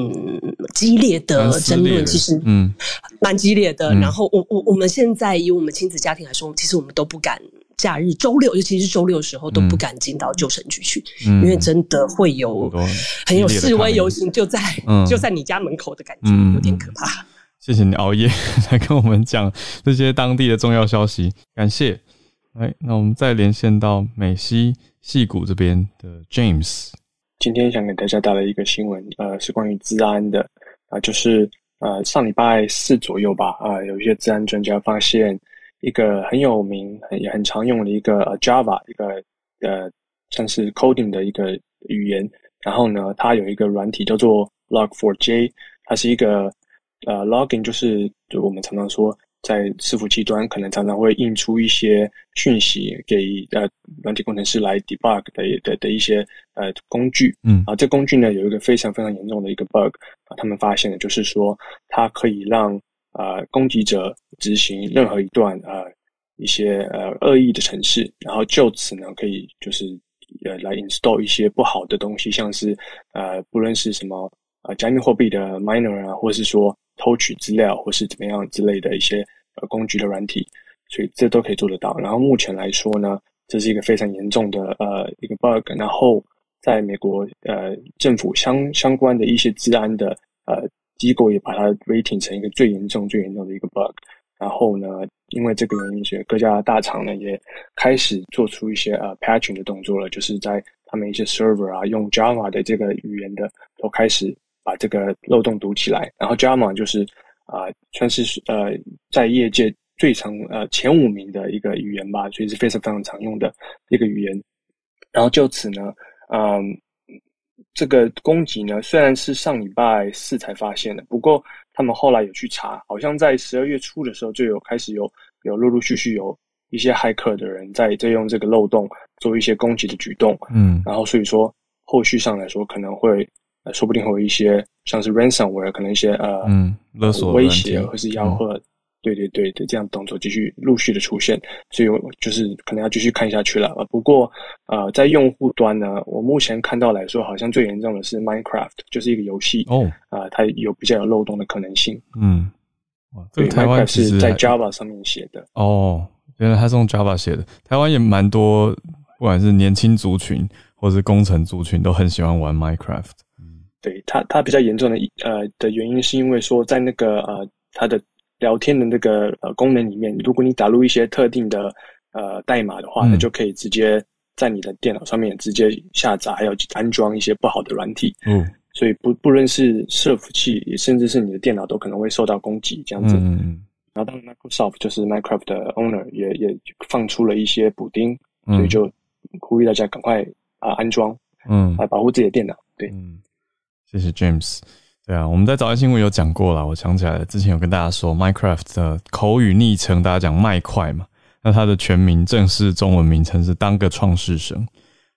激烈的争论，其实嗯，蛮激烈的。然后我我我们现在以我们亲子家庭来说，其实我们都不敢假日周六，尤其是周六的时候都不敢进到旧城区去，因为真的会有很有示威游行就在就在你家门口的感觉，有点可怕。谢谢你熬夜 (laughs) 来跟我们讲这些当地的重要消息，感谢。哎，那我们再连线到美西戏谷这边的 James。今天想给大家带来一个新闻，呃，是关于治安的啊，就是呃上礼拜四左右吧，啊，有一些治安专家发现一个很有名、也很常用的一个 Java 一个呃像是 coding 的一个语言，然后呢，它有一个软体叫做 Log4j，它是一个呃，logging 就是就我们常常说，在伺服器端可能常常会印出一些讯息给呃软体工程师来 debug 的的的一些呃工具，嗯，啊，这工具呢有一个非常非常严重的一个 bug 啊，他们发现的就是说它可以让呃攻击者执行任何一段呃一些呃恶意的程式，然后就此呢可以就是呃来 install 一些不好的东西，像是呃不论是什么呃加密货币的 miner 啊，或是说偷取资料或是怎么样之类的一些呃工具的软体，所以这都可以做得到。然后目前来说呢，这是一个非常严重的呃一个 bug。然后在美国呃政府相相关的一些治安的呃机构也把它 rating 成一个最严重最严重的一个 bug。然后呢，因为这个原因，所以各家大厂呢也开始做出一些呃 patching 的动作了，就是在他们一些 server 啊用 Java 的这个语言的都开始。把这个漏洞堵起来，然后 Java 就是啊，算是呃在业界最常呃前五名的一个语言吧，所以是非常非常常用的一个语言。然后就此呢，嗯，这个攻击呢虽然是上礼拜四才发现的，不过他们后来有去查，好像在十二月初的时候就有开始有有陆陆续续有一些骇客的人在在用这个漏洞做一些攻击的举动，嗯，然后所以说后续上来说可能会。说不定会有一些像是 ransomware，可能一些呃勒索威胁或是吆喝，对对对的这样动作继续陆续的出现，所以就是可能要继续看下去了。不过呃，在用户端呢，我目前看到来说，好像最严重的是 Minecraft，就是一个游戏哦，啊，它有比较有漏洞的可能性。嗯，这个台湾是在 Java 上面写的哦，原来它是用 Java 写的。台湾也蛮多，不管是年轻族群或是工程族群，都很喜欢玩 Minecraft。对它，它比较严重的呃的原因，是因为说在那个呃它的聊天的那个呃功能里面，如果你打入一些特定的呃代码的话，那就可以直接在你的电脑上面直接下载，还有安装一些不好的软体。嗯，所以不不论是伺服器，甚至是你的电脑，都可能会受到攻击。这样子。嗯然后当 Microsoft 就是 Minecraft 的 owner 也也放出了一些补丁，所以就呼吁大家赶快啊安装，嗯，来保护自己的电脑。对，嗯，谢谢 James。对啊，我们在早安新闻有讲过了，我想起来了，之前有跟大家说 Minecraft 的口语昵称，大家讲麦块嘛，那它的全名正式中文名称是当个创世神，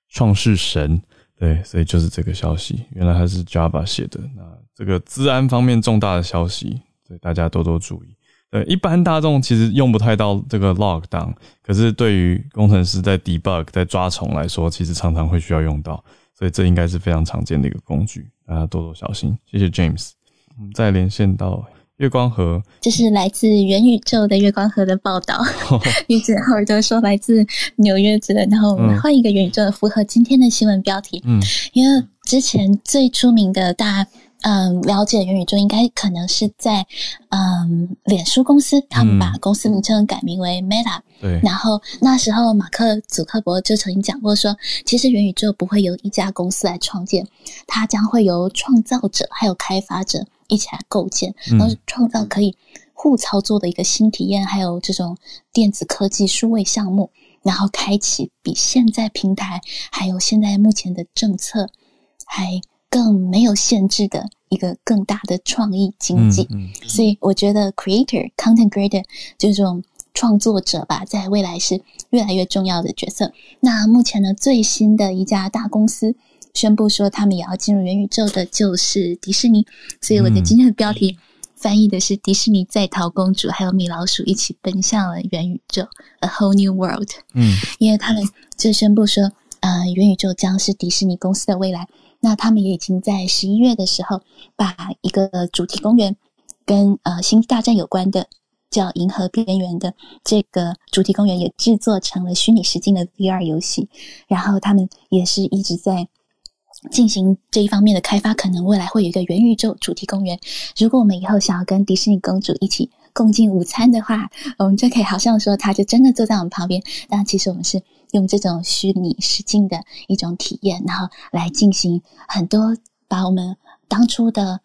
创世神。对，所以就是这个消息，原来他是 Java 写的。那这个治安方面重大的消息，所以大家多多注意。对，一般大众其实用不太到这个 lockdown，可是对于工程师在 debug 在抓虫来说，其实常常会需要用到，所以这应该是非常常见的一个工具，大家多多小心。谢谢 James，我们再连线到。月光河，这是来自元宇宙的月光河的报道。(laughs) 女子浩尔德说来自纽约之类，然后我们换一个元宇宙，符合今天的新闻标题。嗯，因为之前最出名的，大家嗯了解元宇宙，应该可能是在嗯脸书公司，他们把公司名称改名为 Meta。对，然后那时候马克祖克伯就曾经讲过说，其实元宇宙不会由一家公司来创建，它将会由创造者还有开发者。一起来构建，然后创造可以互操作的一个新体验，还有这种电子科技数位项目，然后开启比现在平台还有现在目前的政策还更没有限制的一个更大的创意经济。所以我觉得 creator content creator 这种创作者吧，在未来是越来越重要的角色。那目前呢，最新的一家大公司。宣布说他们也要进入元宇宙的，就是迪士尼。所以我的今天的标题翻译的是“迪士尼在逃公主，还有米老鼠一起奔向了元宇宙 ”，A whole new world。嗯，因为他们就宣布说，呃，元宇宙将是迪士尼公司的未来。那他们也已经在十一月的时候，把一个主题公园跟呃星际大战有关的，叫《银河边缘》的这个主题公园，也制作成了虚拟实境的 VR 游戏。然后他们也是一直在。进行这一方面的开发，可能未来会有一个元宇宙主题公园。如果我们以后想要跟迪士尼公主一起共进午餐的话，我们就可以好像说，她就真的坐在我们旁边。但其实我们是用这种虚拟实境的一种体验，然后来进行很多把我们当初的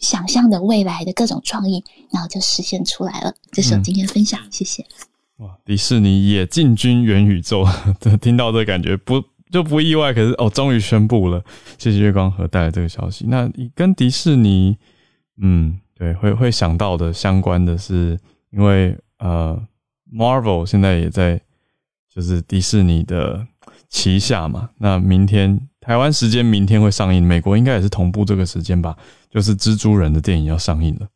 想象的未来的各种创意，然后就实现出来了。这是我今天分享，谢谢。哇，迪士尼也进军元宇宙，(laughs) 听到这感觉不？就不意外，可是哦，终于宣布了，谢谢月光河带来这个消息。那你跟迪士尼，嗯，对，会会想到的相关的是，因为呃，Marvel 现在也在就是迪士尼的旗下嘛。那明天台湾时间明天会上映，美国应该也是同步这个时间吧？就是蜘蛛人的电影要上映了，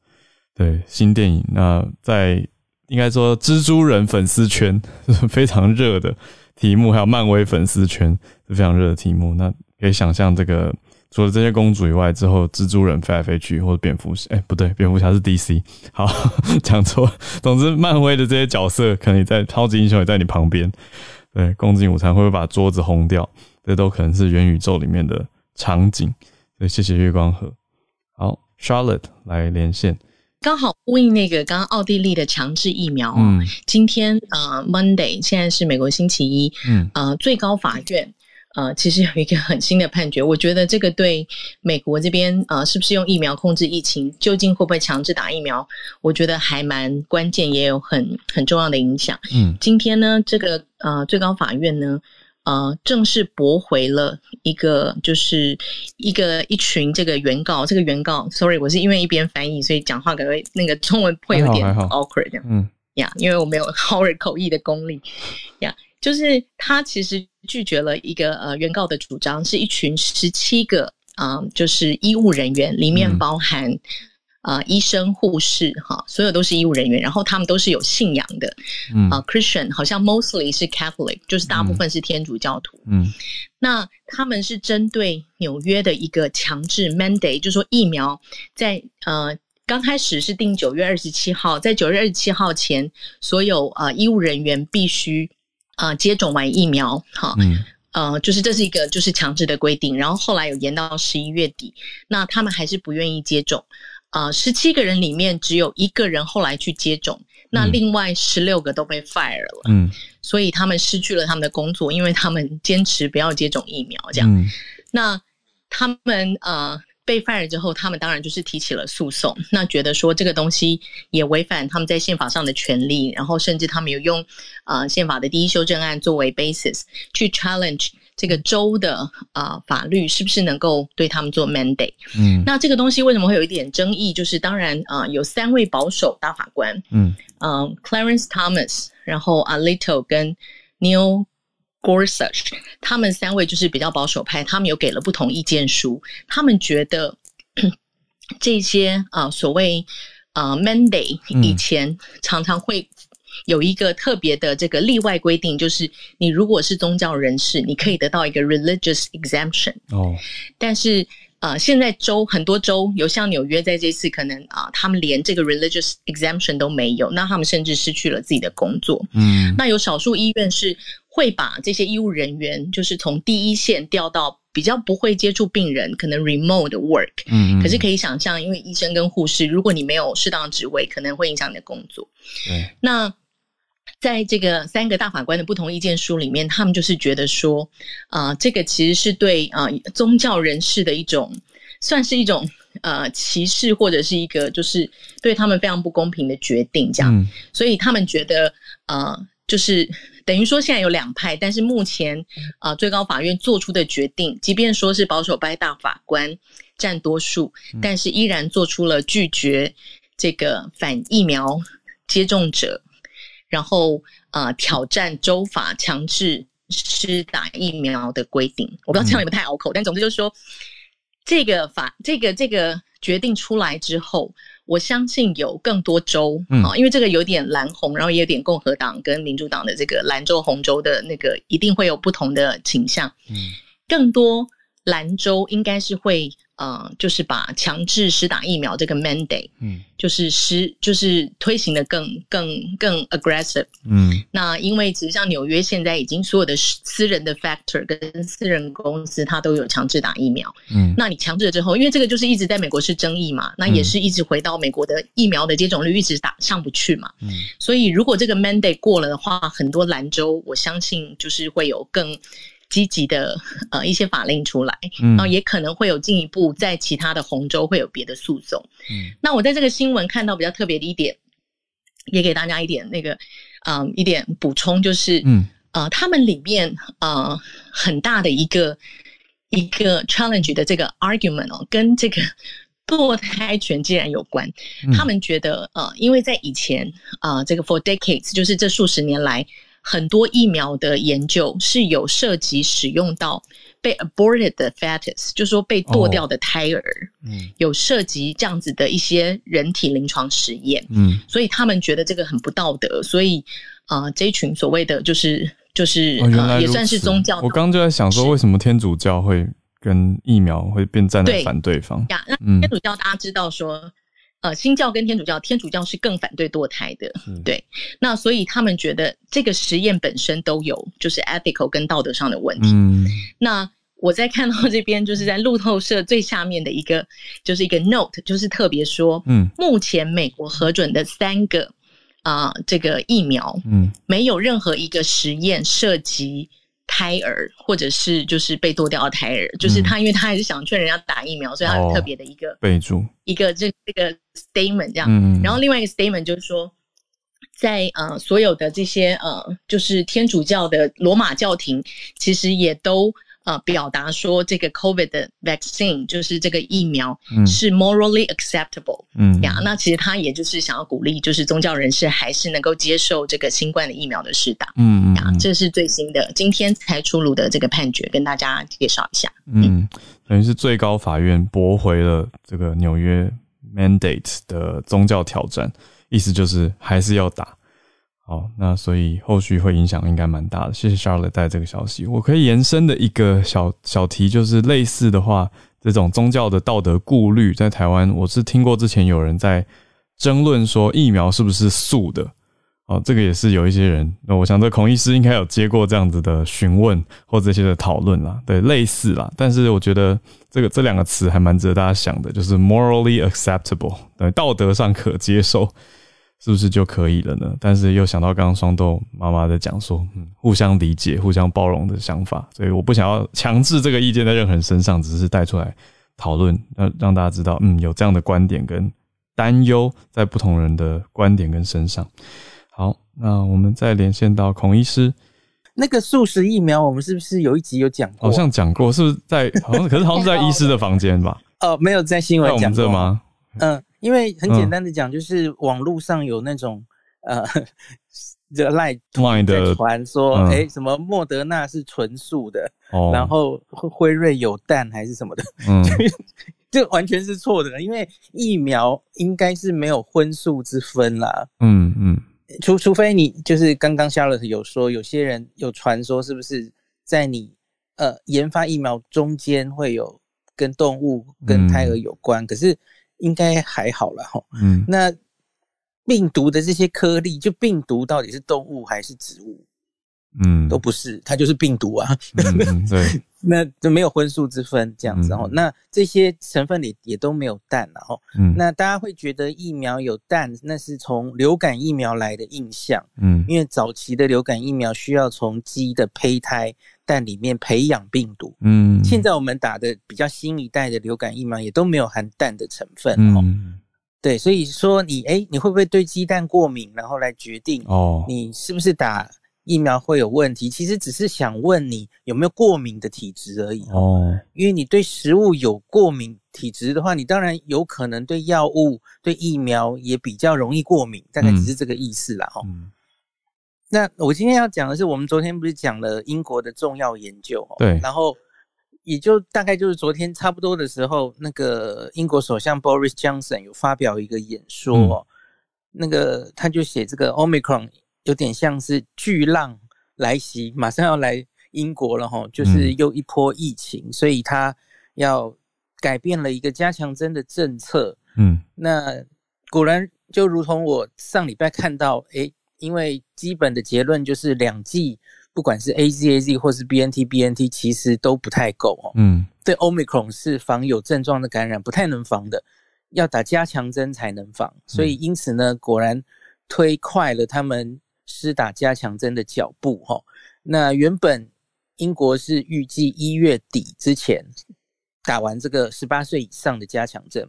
对，新电影。那在应该说蜘蛛人粉丝圈是 (laughs) 非常热的。题目还有漫威粉丝圈是非常热的题目，那可以想象这个除了这些公主以外，之后蜘蛛人飞来飞去，或者蝙蝠侠，哎，不对，蝙蝠侠是 DC，好 (laughs) 讲错。总之，漫威的这些角色可能也在超级英雄也在你旁边，对，共进午餐会不会把桌子轰掉？这都可能是元宇宙里面的场景。所以谢谢月光河。好，Charlotte 来连线。刚好呼应那个刚刚奥地利的强制疫苗啊，今天呃 Monday 现在是美国星期一，嗯呃最高法院呃其实有一个很新的判决，我觉得这个对美国这边呃是不是用疫苗控制疫情，究竟会不会强制打疫苗，我觉得还蛮关键，也有很很重要的影响。嗯，今天呢这个呃最高法院呢。呃，正式驳回了一个，就是一个一群这个原告，这个原告，sorry，我是因为一边翻译，所以讲话可能那个中文会有点 awkward 这样，嗯呀，因为我没有 (laughs) Howard 口译的功力呀，就是他其实拒绝了一个呃原告的主张，是一群十七个啊，就是医务人员里面包含。啊，医生、护士，哈，所有都是医务人员，然后他们都是有信仰的，啊，Christian，好像 mostly 是 Catholic，就是大部分是天主教徒。嗯，那他们是针对纽约的一个强制 mandate，就是说疫苗在呃刚开始是定九月二十七号，在九月二十七号前，所有啊医务人员必须啊接种完疫苗，哈，嗯呃，就是这是一个就是强制的规定，然后后来有延到十一月底，那他们还是不愿意接种。啊，十七个人里面只有一个人后来去接种，那另外十六个都被 fire 了。嗯，所以他们失去了他们的工作，因为他们坚持不要接种疫苗。这样，那他们呃被 fire 之后，他们当然就是提起了诉讼，那觉得说这个东西也违反他们在宪法上的权利，然后甚至他们有用啊宪法的第一修正案作为 basis 去 challenge。这个州的啊法律是不是能够对他们做 mandate？嗯，那这个东西为什么会有一点争议？就是当然啊，有三位保守大法官，嗯嗯，Clarence Thomas，然后 Alito 跟 Neil Gorsuch，他们三位就是比较保守派，他们有给了不同意见书，他们觉得 (clears throat) 这些啊所谓啊 mandate 以前常常会。有一个特别的这个例外规定，就是你如果是宗教人士，你可以得到一个 religious exemption。哦，但是呃，现在州很多州有像纽约在这次可能啊，他们连这个 religious exemption 都没有，那他们甚至失去了自己的工作。嗯，那有少数医院是会把这些医务人员，就是从第一线调到比较不会接触病人，可能 remote work。嗯，可是可以想象，因为医生跟护士，如果你没有适当的职位，可能会影响你的工作。对，那。在这个三个大法官的不同意见书里面，他们就是觉得说，啊，这个其实是对啊宗教人士的一种，算是一种呃歧视，或者是一个就是对他们非常不公平的决定，这样。所以他们觉得，呃，就是等于说现在有两派，但是目前啊最高法院做出的决定，即便说是保守派大法官占多数，但是依然做出了拒绝这个反疫苗接种者。然后啊，挑战州法强制施打疫苗的规定，我不知道这样有没有太拗口，但总之就是说，这个法这个这个决定出来之后，我相信有更多州啊，因为这个有点蓝红，然后也有点共和党跟民主党的这个蓝州红州的那个，一定会有不同的倾向。嗯，更多蓝州应该是会。呃，就是把强制施打疫苗这个 mandate，嗯，就是施就是推行的更更更 aggressive，嗯，那因为其实像纽约现在已经所有的私人的 factor 跟私人公司，它都有强制打疫苗，嗯，那你强制了之后，因为这个就是一直在美国是争议嘛，那也是一直回到美国的疫苗的接种率一直打上不去嘛，嗯，所以如果这个 mandate 过了的话，很多兰州我相信就是会有更。积极的呃一些法令出来，然后也可能会有进一步在其他的红州会有别的诉讼。嗯，那我在这个新闻看到比较特别的一点，也给大家一点那个嗯一点补充，就是嗯呃他们里面呃很大的一个一个 challenge 的这个 argument 哦，跟这个 (laughs) 堕胎权竟然有关。他们觉得呃因为在以前啊这个 for decades 就是这数十年来。很多疫苗的研究是有涉及使用到被 aborted 的 fetus，就是说被剁掉的胎儿，嗯，有涉及这样子的一些人体临床实验，嗯，所以他们觉得这个很不道德，所以啊，这一群所谓的就是就是也算是宗教。我刚刚就在想说，为什么天主教会跟疫苗会变站在反对方？呀，那天主教大家知道说。呃，新教跟天主教，天主教是更反对堕胎的，对。那所以他们觉得这个实验本身都有就是 ethical 跟道德上的问题。嗯。那我在看到这边，就是在路透社最下面的一个，就是一个 note，就是特别说，嗯，目前美国核准的三个啊，这个疫苗，嗯，没有任何一个实验涉及。胎儿，或者是就是被剁掉的胎儿，就是他，因为他还是想劝人家打疫苗，所以他有特别的一个备注，一个这这个 statement 这样。然后另外一个 statement 就是说，在呃所有的这些呃，就是天主教的罗马教廷，其实也都。呃，表达说这个 COVID 的 vaccine 就是这个疫苗是 morally acceptable，嗯呀，那其实他也就是想要鼓励，就是宗教人士还是能够接受这个新冠的疫苗的施打，嗯嗯呀，这是最新的今天才出炉的这个判决，跟大家介绍一下。嗯，等于是最高法院驳回了这个纽约 mandate 的宗教挑战，意思就是还是要打。好，那所以后续会影响应该蛮大的。谢谢 Charlotte 带这个消息。我可以延伸的一个小小题就是类似的话，这种宗教的道德顾虑，在台湾我是听过之前有人在争论说疫苗是不是素的。哦，这个也是有一些人，那我想这孔医师应该有接过这样子的询问或这些的讨论啦，对，类似啦。但是我觉得这个这两个词还蛮值得大家想的，就是 morally acceptable，对，道德上可接受。是不是就可以了呢？但是又想到刚刚双豆妈妈在讲说，嗯，互相理解、互相包容的想法，所以我不想要强制这个意见在任何人身上，只是带出来讨论，让让大家知道，嗯，有这样的观点跟担忧在不同人的观点跟身上。好，那我们再连线到孔医师。那个素食疫苗，我们是不是有一集有讲过？好像讲过，是不是在？好像可是好像是在医师的房间吧？(laughs) 哦，没有在新闻讲过吗？嗯，因为很简单的讲，就是网络上有那种呃，这赖的传说，哎，什么莫德纳是纯素的，然后辉瑞有蛋还是什么的，嗯，(laughs) 这完全是错的，因为疫苗应该是没有荤素之分啦。嗯嗯。除除非你就是刚刚 Charlotte 有说，有些人有传说，是不是在你呃研发疫苗中间会有跟动物跟胎儿有关？可是应该还好了哈。嗯，那病毒的这些颗粒，就病毒到底是动物还是植物？嗯，都不是，它就是病毒啊。对。(laughs) 那就没有荤素之分这样子哦。那这些成分里也都没有氮然后，那大家会觉得疫苗有氮，那是从流感疫苗来的印象。嗯，因为早期的流感疫苗需要从鸡的胚胎蛋里面培养病毒。嗯，现在我们打的比较新一代的流感疫苗也都没有含氮的成分。嗯，对，所以说你哎，你会不会对鸡蛋过敏？然后来决定哦，你是不是打？疫苗会有问题，其实只是想问你有没有过敏的体质而已哦。因为你对食物有过敏体质的话，你当然有可能对药物、对疫苗也比较容易过敏，大概只是这个意思啦。哈。那我今天要讲的是，我们昨天不是讲了英国的重要研究？对。然后也就大概就是昨天差不多的时候，那个英国首相 Boris Johnson 有发表一个演说，那个他就写这个 Omicron。有点像是巨浪来袭，马上要来英国了哈，就是又一波疫情，所以他要改变了一个加强针的政策。嗯，那果然就如同我上礼拜看到，诶，因为基本的结论就是两剂，不管是 A Z A Z 或是 B N T B N T，其实都不太够哦。嗯，对，Omicron 是防有症状的感染不太能防的，要打加强针才能防，所以因此呢，果然推快了他们。施打加强针的脚步，哈，那原本英国是预计一月底之前打完这个十八岁以上的加强针，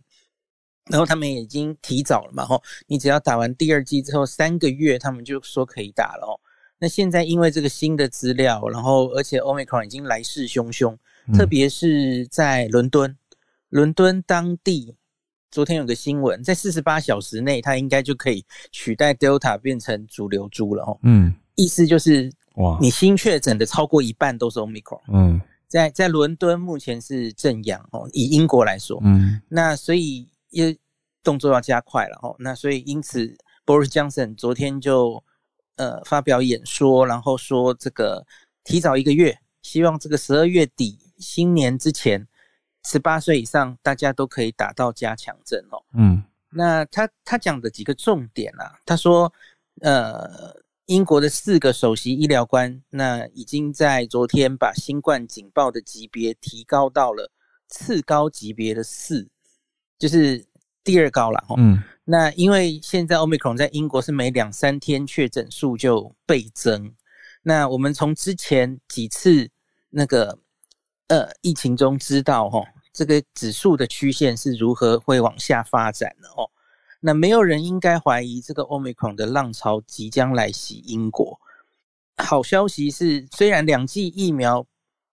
然后他们已经提早了嘛，哈，你只要打完第二剂之后三个月，他们就说可以打了，哦。那现在因为这个新的资料，然后而且 Omicron 已经来势汹汹，特别是在伦敦，伦敦当地。昨天有个新闻，在四十八小时内，它应该就可以取代 Delta 变成主流株了哦。嗯，意思就是哇，你新确诊的超过一半都是 Omicron。嗯，在在伦敦目前是正阳哦，以英国来说，嗯，那所以也动作要加快了哦。那所以因此，Boris Johnson 昨天就呃发表演说，然后说这个提早一个月，希望这个十二月底新年之前。十八岁以上，大家都可以打到加强针哦。嗯，那他他讲的几个重点啊，他说，呃，英国的四个首席医疗官，那已经在昨天把新冠警报的级别提高到了次高级别的四，就是第二高了哈。嗯，那因为现在 Omicron 在英国是每两三天确诊数就倍增，那我们从之前几次那个呃疫情中知道哈。这个指数的曲线是如何会往下发展的哦？那没有人应该怀疑这个 Omicron 的浪潮即将来袭英国。好消息是，虽然两剂疫苗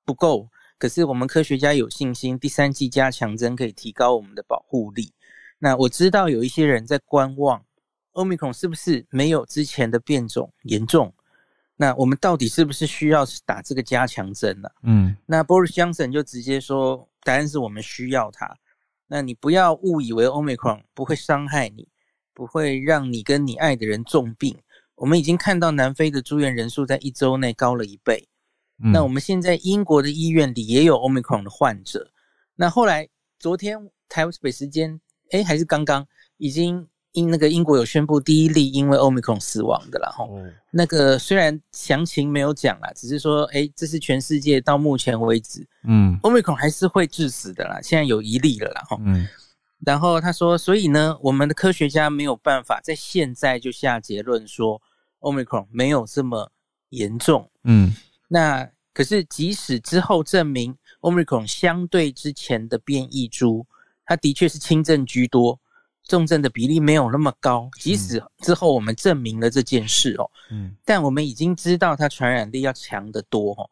不够，可是我们科学家有信心，第三剂加强针可以提高我们的保护力。那我知道有一些人在观望 Omicron 是不是没有之前的变种严重？那我们到底是不是需要打这个加强针呢？嗯，那 Boris Johnson 就直接说。答案是我们需要它。那你不要误以为 Omicron 不会伤害你，不会让你跟你爱的人重病。我们已经看到南非的住院人数在一周内高了一倍。那我们现在英国的医院里也有 Omicron 的患者。那后来昨天台北时间，哎，还是刚刚已经。因那个英国有宣布第一例因为 Omicron 死亡的了哈，那个虽然详情没有讲啦，只是说哎，这是全世界到目前为止，嗯，Omicron 还是会致死的啦，现在有一例了啦哈，嗯，然后他说，所以呢，我们的科学家没有办法在现在就下结论说 Omicron 没有这么严重，嗯，那可是即使之后证明 Omicron 相对之前的变异株，它的确是轻症居多，重症的比例没有那么高。即使之后我们证明了这件事哦，嗯，但我们已经知道它传染力要强得多哦。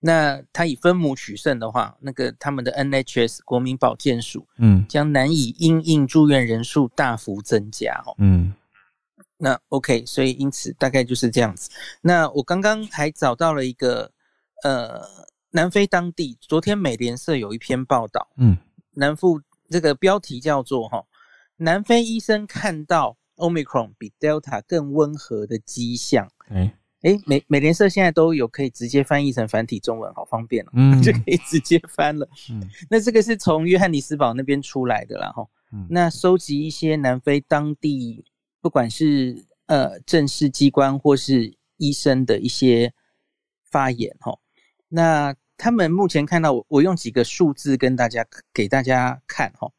那它以分母取胜的话，那个他们的 NHS 国民保健署，嗯，将难以因应住院人数大幅增加哦，嗯，那 OK，所以因此大概就是这样子。那我刚刚还找到了一个，呃，南非当地昨天美联社有一篇报道，嗯，南副这个标题叫做哈，南非医生看到 Omicron 比 Delta 更温和的迹象，哎。哎，美美联社现在都有可以直接翻译成繁体中文，好方便哦，嗯，(laughs) 就可以直接翻了。嗯，那这个是从约翰尼斯堡那边出来的啦，哈。嗯，那收集一些南非当地，不管是呃正式机关或是医生的一些发言，哈。那他们目前看到，我我用几个数字跟大家给大家看，哈。嗯，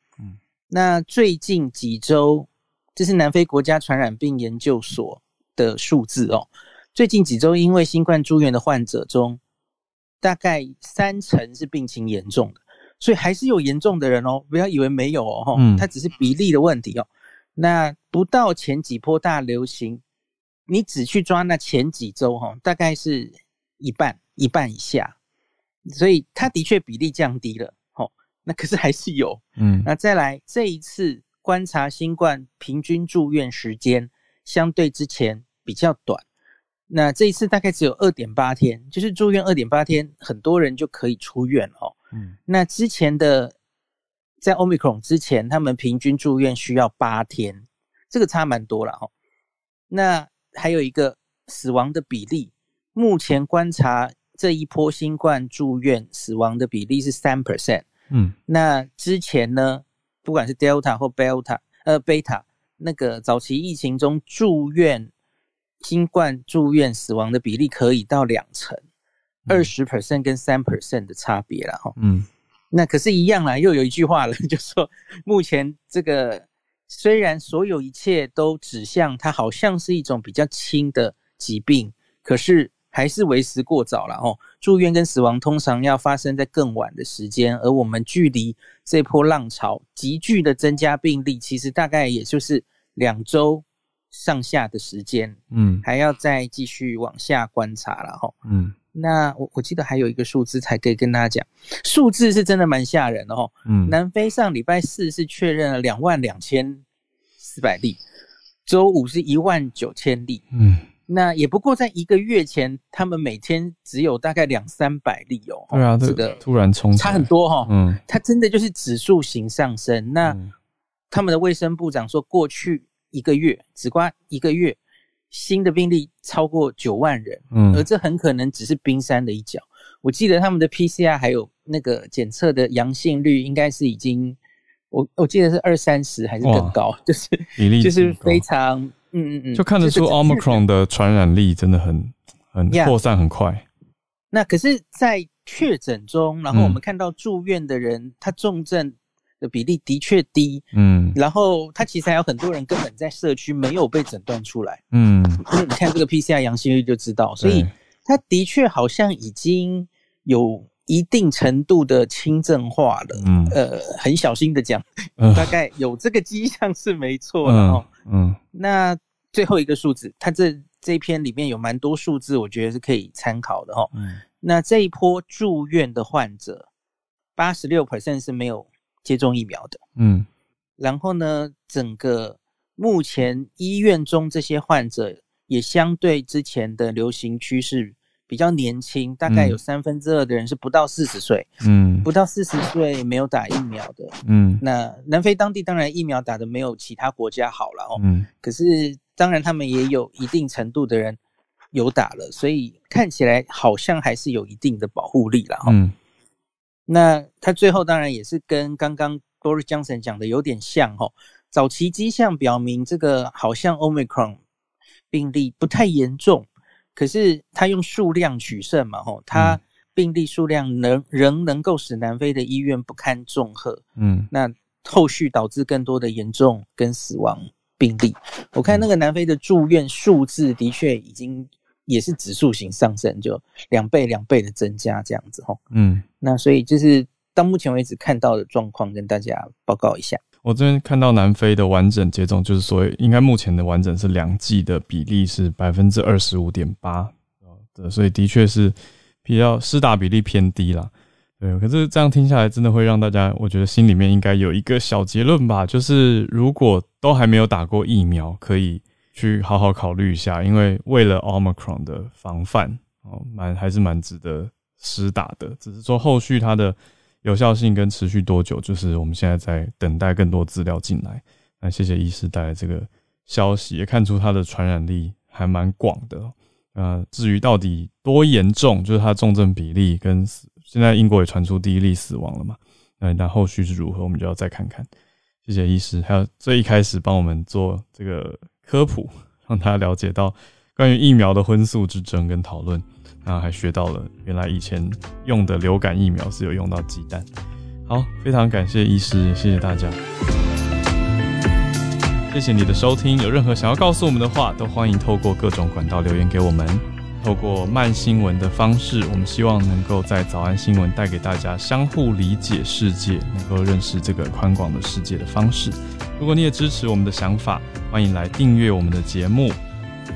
那最近几周，这是南非国家传染病研究所的数字哦。最近几周，因为新冠住院的患者中，大概三成是病情严重的，所以还是有严重的人哦，不要以为没有哦，哈，它只是比例的问题哦。那不到前几波大流行，你只去抓那前几周哈，大概是一半一半以下，所以它的确比例降低了，哦，那可是还是有，嗯，那再来这一次观察新冠平均住院时间，相对之前比较短。那这一次大概只有二点八天，就是住院二点八天，很多人就可以出院哦。嗯，那之前的在 Omicron 之前，他们平均住院需要八天，这个差蛮多了哈。那还有一个死亡的比例，目前观察这一波新冠住院死亡的比例是三 percent。嗯，那之前呢，不管是 Delta 或 Beta，呃，Beta 那个早期疫情中住院。新冠住院死亡的比例可以到两成，二十 percent 跟三 percent 的差别了哈。嗯，那可是，一样啦，又有一句话了，(laughs) 就说目前这个虽然所有一切都指向它好像是一种比较轻的疾病，可是还是为时过早了哦。住院跟死亡通常要发生在更晚的时间，而我们距离这波浪潮急剧的增加病例，其实大概也就是两周。上下的时间，嗯，还要再继续往下观察了哈，嗯，那我我记得还有一个数字才可以跟大家讲，数字是真的蛮吓人的哈，嗯，南非上礼拜四是确认了两万两千四百例，周五是一万九千例，嗯，那也不过在一个月前，他们每天只有大概两三百例哦，对啊，这个突然冲差很多哈，嗯，它真的就是指数型上升，那他们的卫生部长说过去。一个月只刮一个月，新的病例超过九万人，嗯，而这很可能只是冰山的一角。我记得他们的 PCR 还有那个检测的阳性率，应该是已经，我我记得是二三十还是更高，(laughs) 就是比例就是非常，嗯嗯嗯，就看得出 Omicron 的传染力真的很很扩散很快。那可是，在确诊中，然后我们看到住院的人，他重症。的比例的确低，嗯，然后他其实还有很多人根本在社区没有被诊断出来，嗯，因为你看这个 PCR 阳性率就知道，所以他的确好像已经有一定程度的轻症化了，嗯，呃，很小心的讲，大概有这个迹象是没错的哦，嗯，那最后一个数字，它这这一篇里面有蛮多数字，我觉得是可以参考的哈，嗯，那这一波住院的患者，八十六 percent 是没有。接种疫苗的，嗯，然后呢，整个目前医院中这些患者也相对之前的流行趋势比较年轻，大概有三分之二的人是不到四十岁，嗯，不到四十岁没有打疫苗的，嗯，那南非当地当然疫苗打的没有其他国家好了哦，嗯，可是当然他们也有一定程度的人有打了，所以看起来好像还是有一定的保护力了哈。那他最后当然也是跟刚刚 Boris Johnson 讲的有点像哈，早期迹象表明这个好像 Omicron 病例不太严重，可是他用数量取胜嘛吼，他病例数量能仍能够使南非的医院不堪重荷，嗯，那后续导致更多的严重跟死亡病例，我看那个南非的住院数字的确已经也是指数型上升，就两倍两倍的增加这样子哈。嗯，那所以就是到目前为止看到的状况，跟大家报告一下。我这边看到南非的完整接种，就是所谓应该目前的完整是两剂的比例是百分之二十五点八对，所以的确是比较施打比例偏低了。对，可是这样听下来，真的会让大家，我觉得心里面应该有一个小结论吧，就是如果都还没有打过疫苗，可以去好好考虑一下，因为为了 Omicron 的防范，哦，蛮还是蛮值得施打的。只是说后续它的有效性跟持续多久，就是我们现在在等待更多资料进来。那谢谢医师带来这个消息，也看出它的传染力还蛮广的。呃，至于到底多严重，就是它重症比例跟死。现在英国也传出第一例死亡了嘛？那那后续是如何，我们就要再看看。谢谢医师，还有最一开始帮我们做这个科普，让大家了解到关于疫苗的荤素之争跟讨论，然后还学到了原来以前用的流感疫苗是有用到鸡蛋。好，非常感谢医师，谢谢大家，谢谢你的收听。有任何想要告诉我们的话，都欢迎透过各种管道留言给我们。透过慢新闻的方式，我们希望能够在早安新闻带给大家相互理解世界，能够认识这个宽广的世界的方式。如果你也支持我们的想法，欢迎来订阅我们的节目，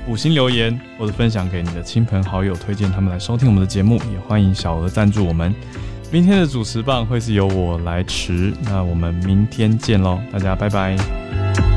五星留言或者分享给你的亲朋好友，推荐他们来收听我们的节目。也欢迎小额赞助我们。明天的主持棒会是由我来持，那我们明天见喽，大家拜拜。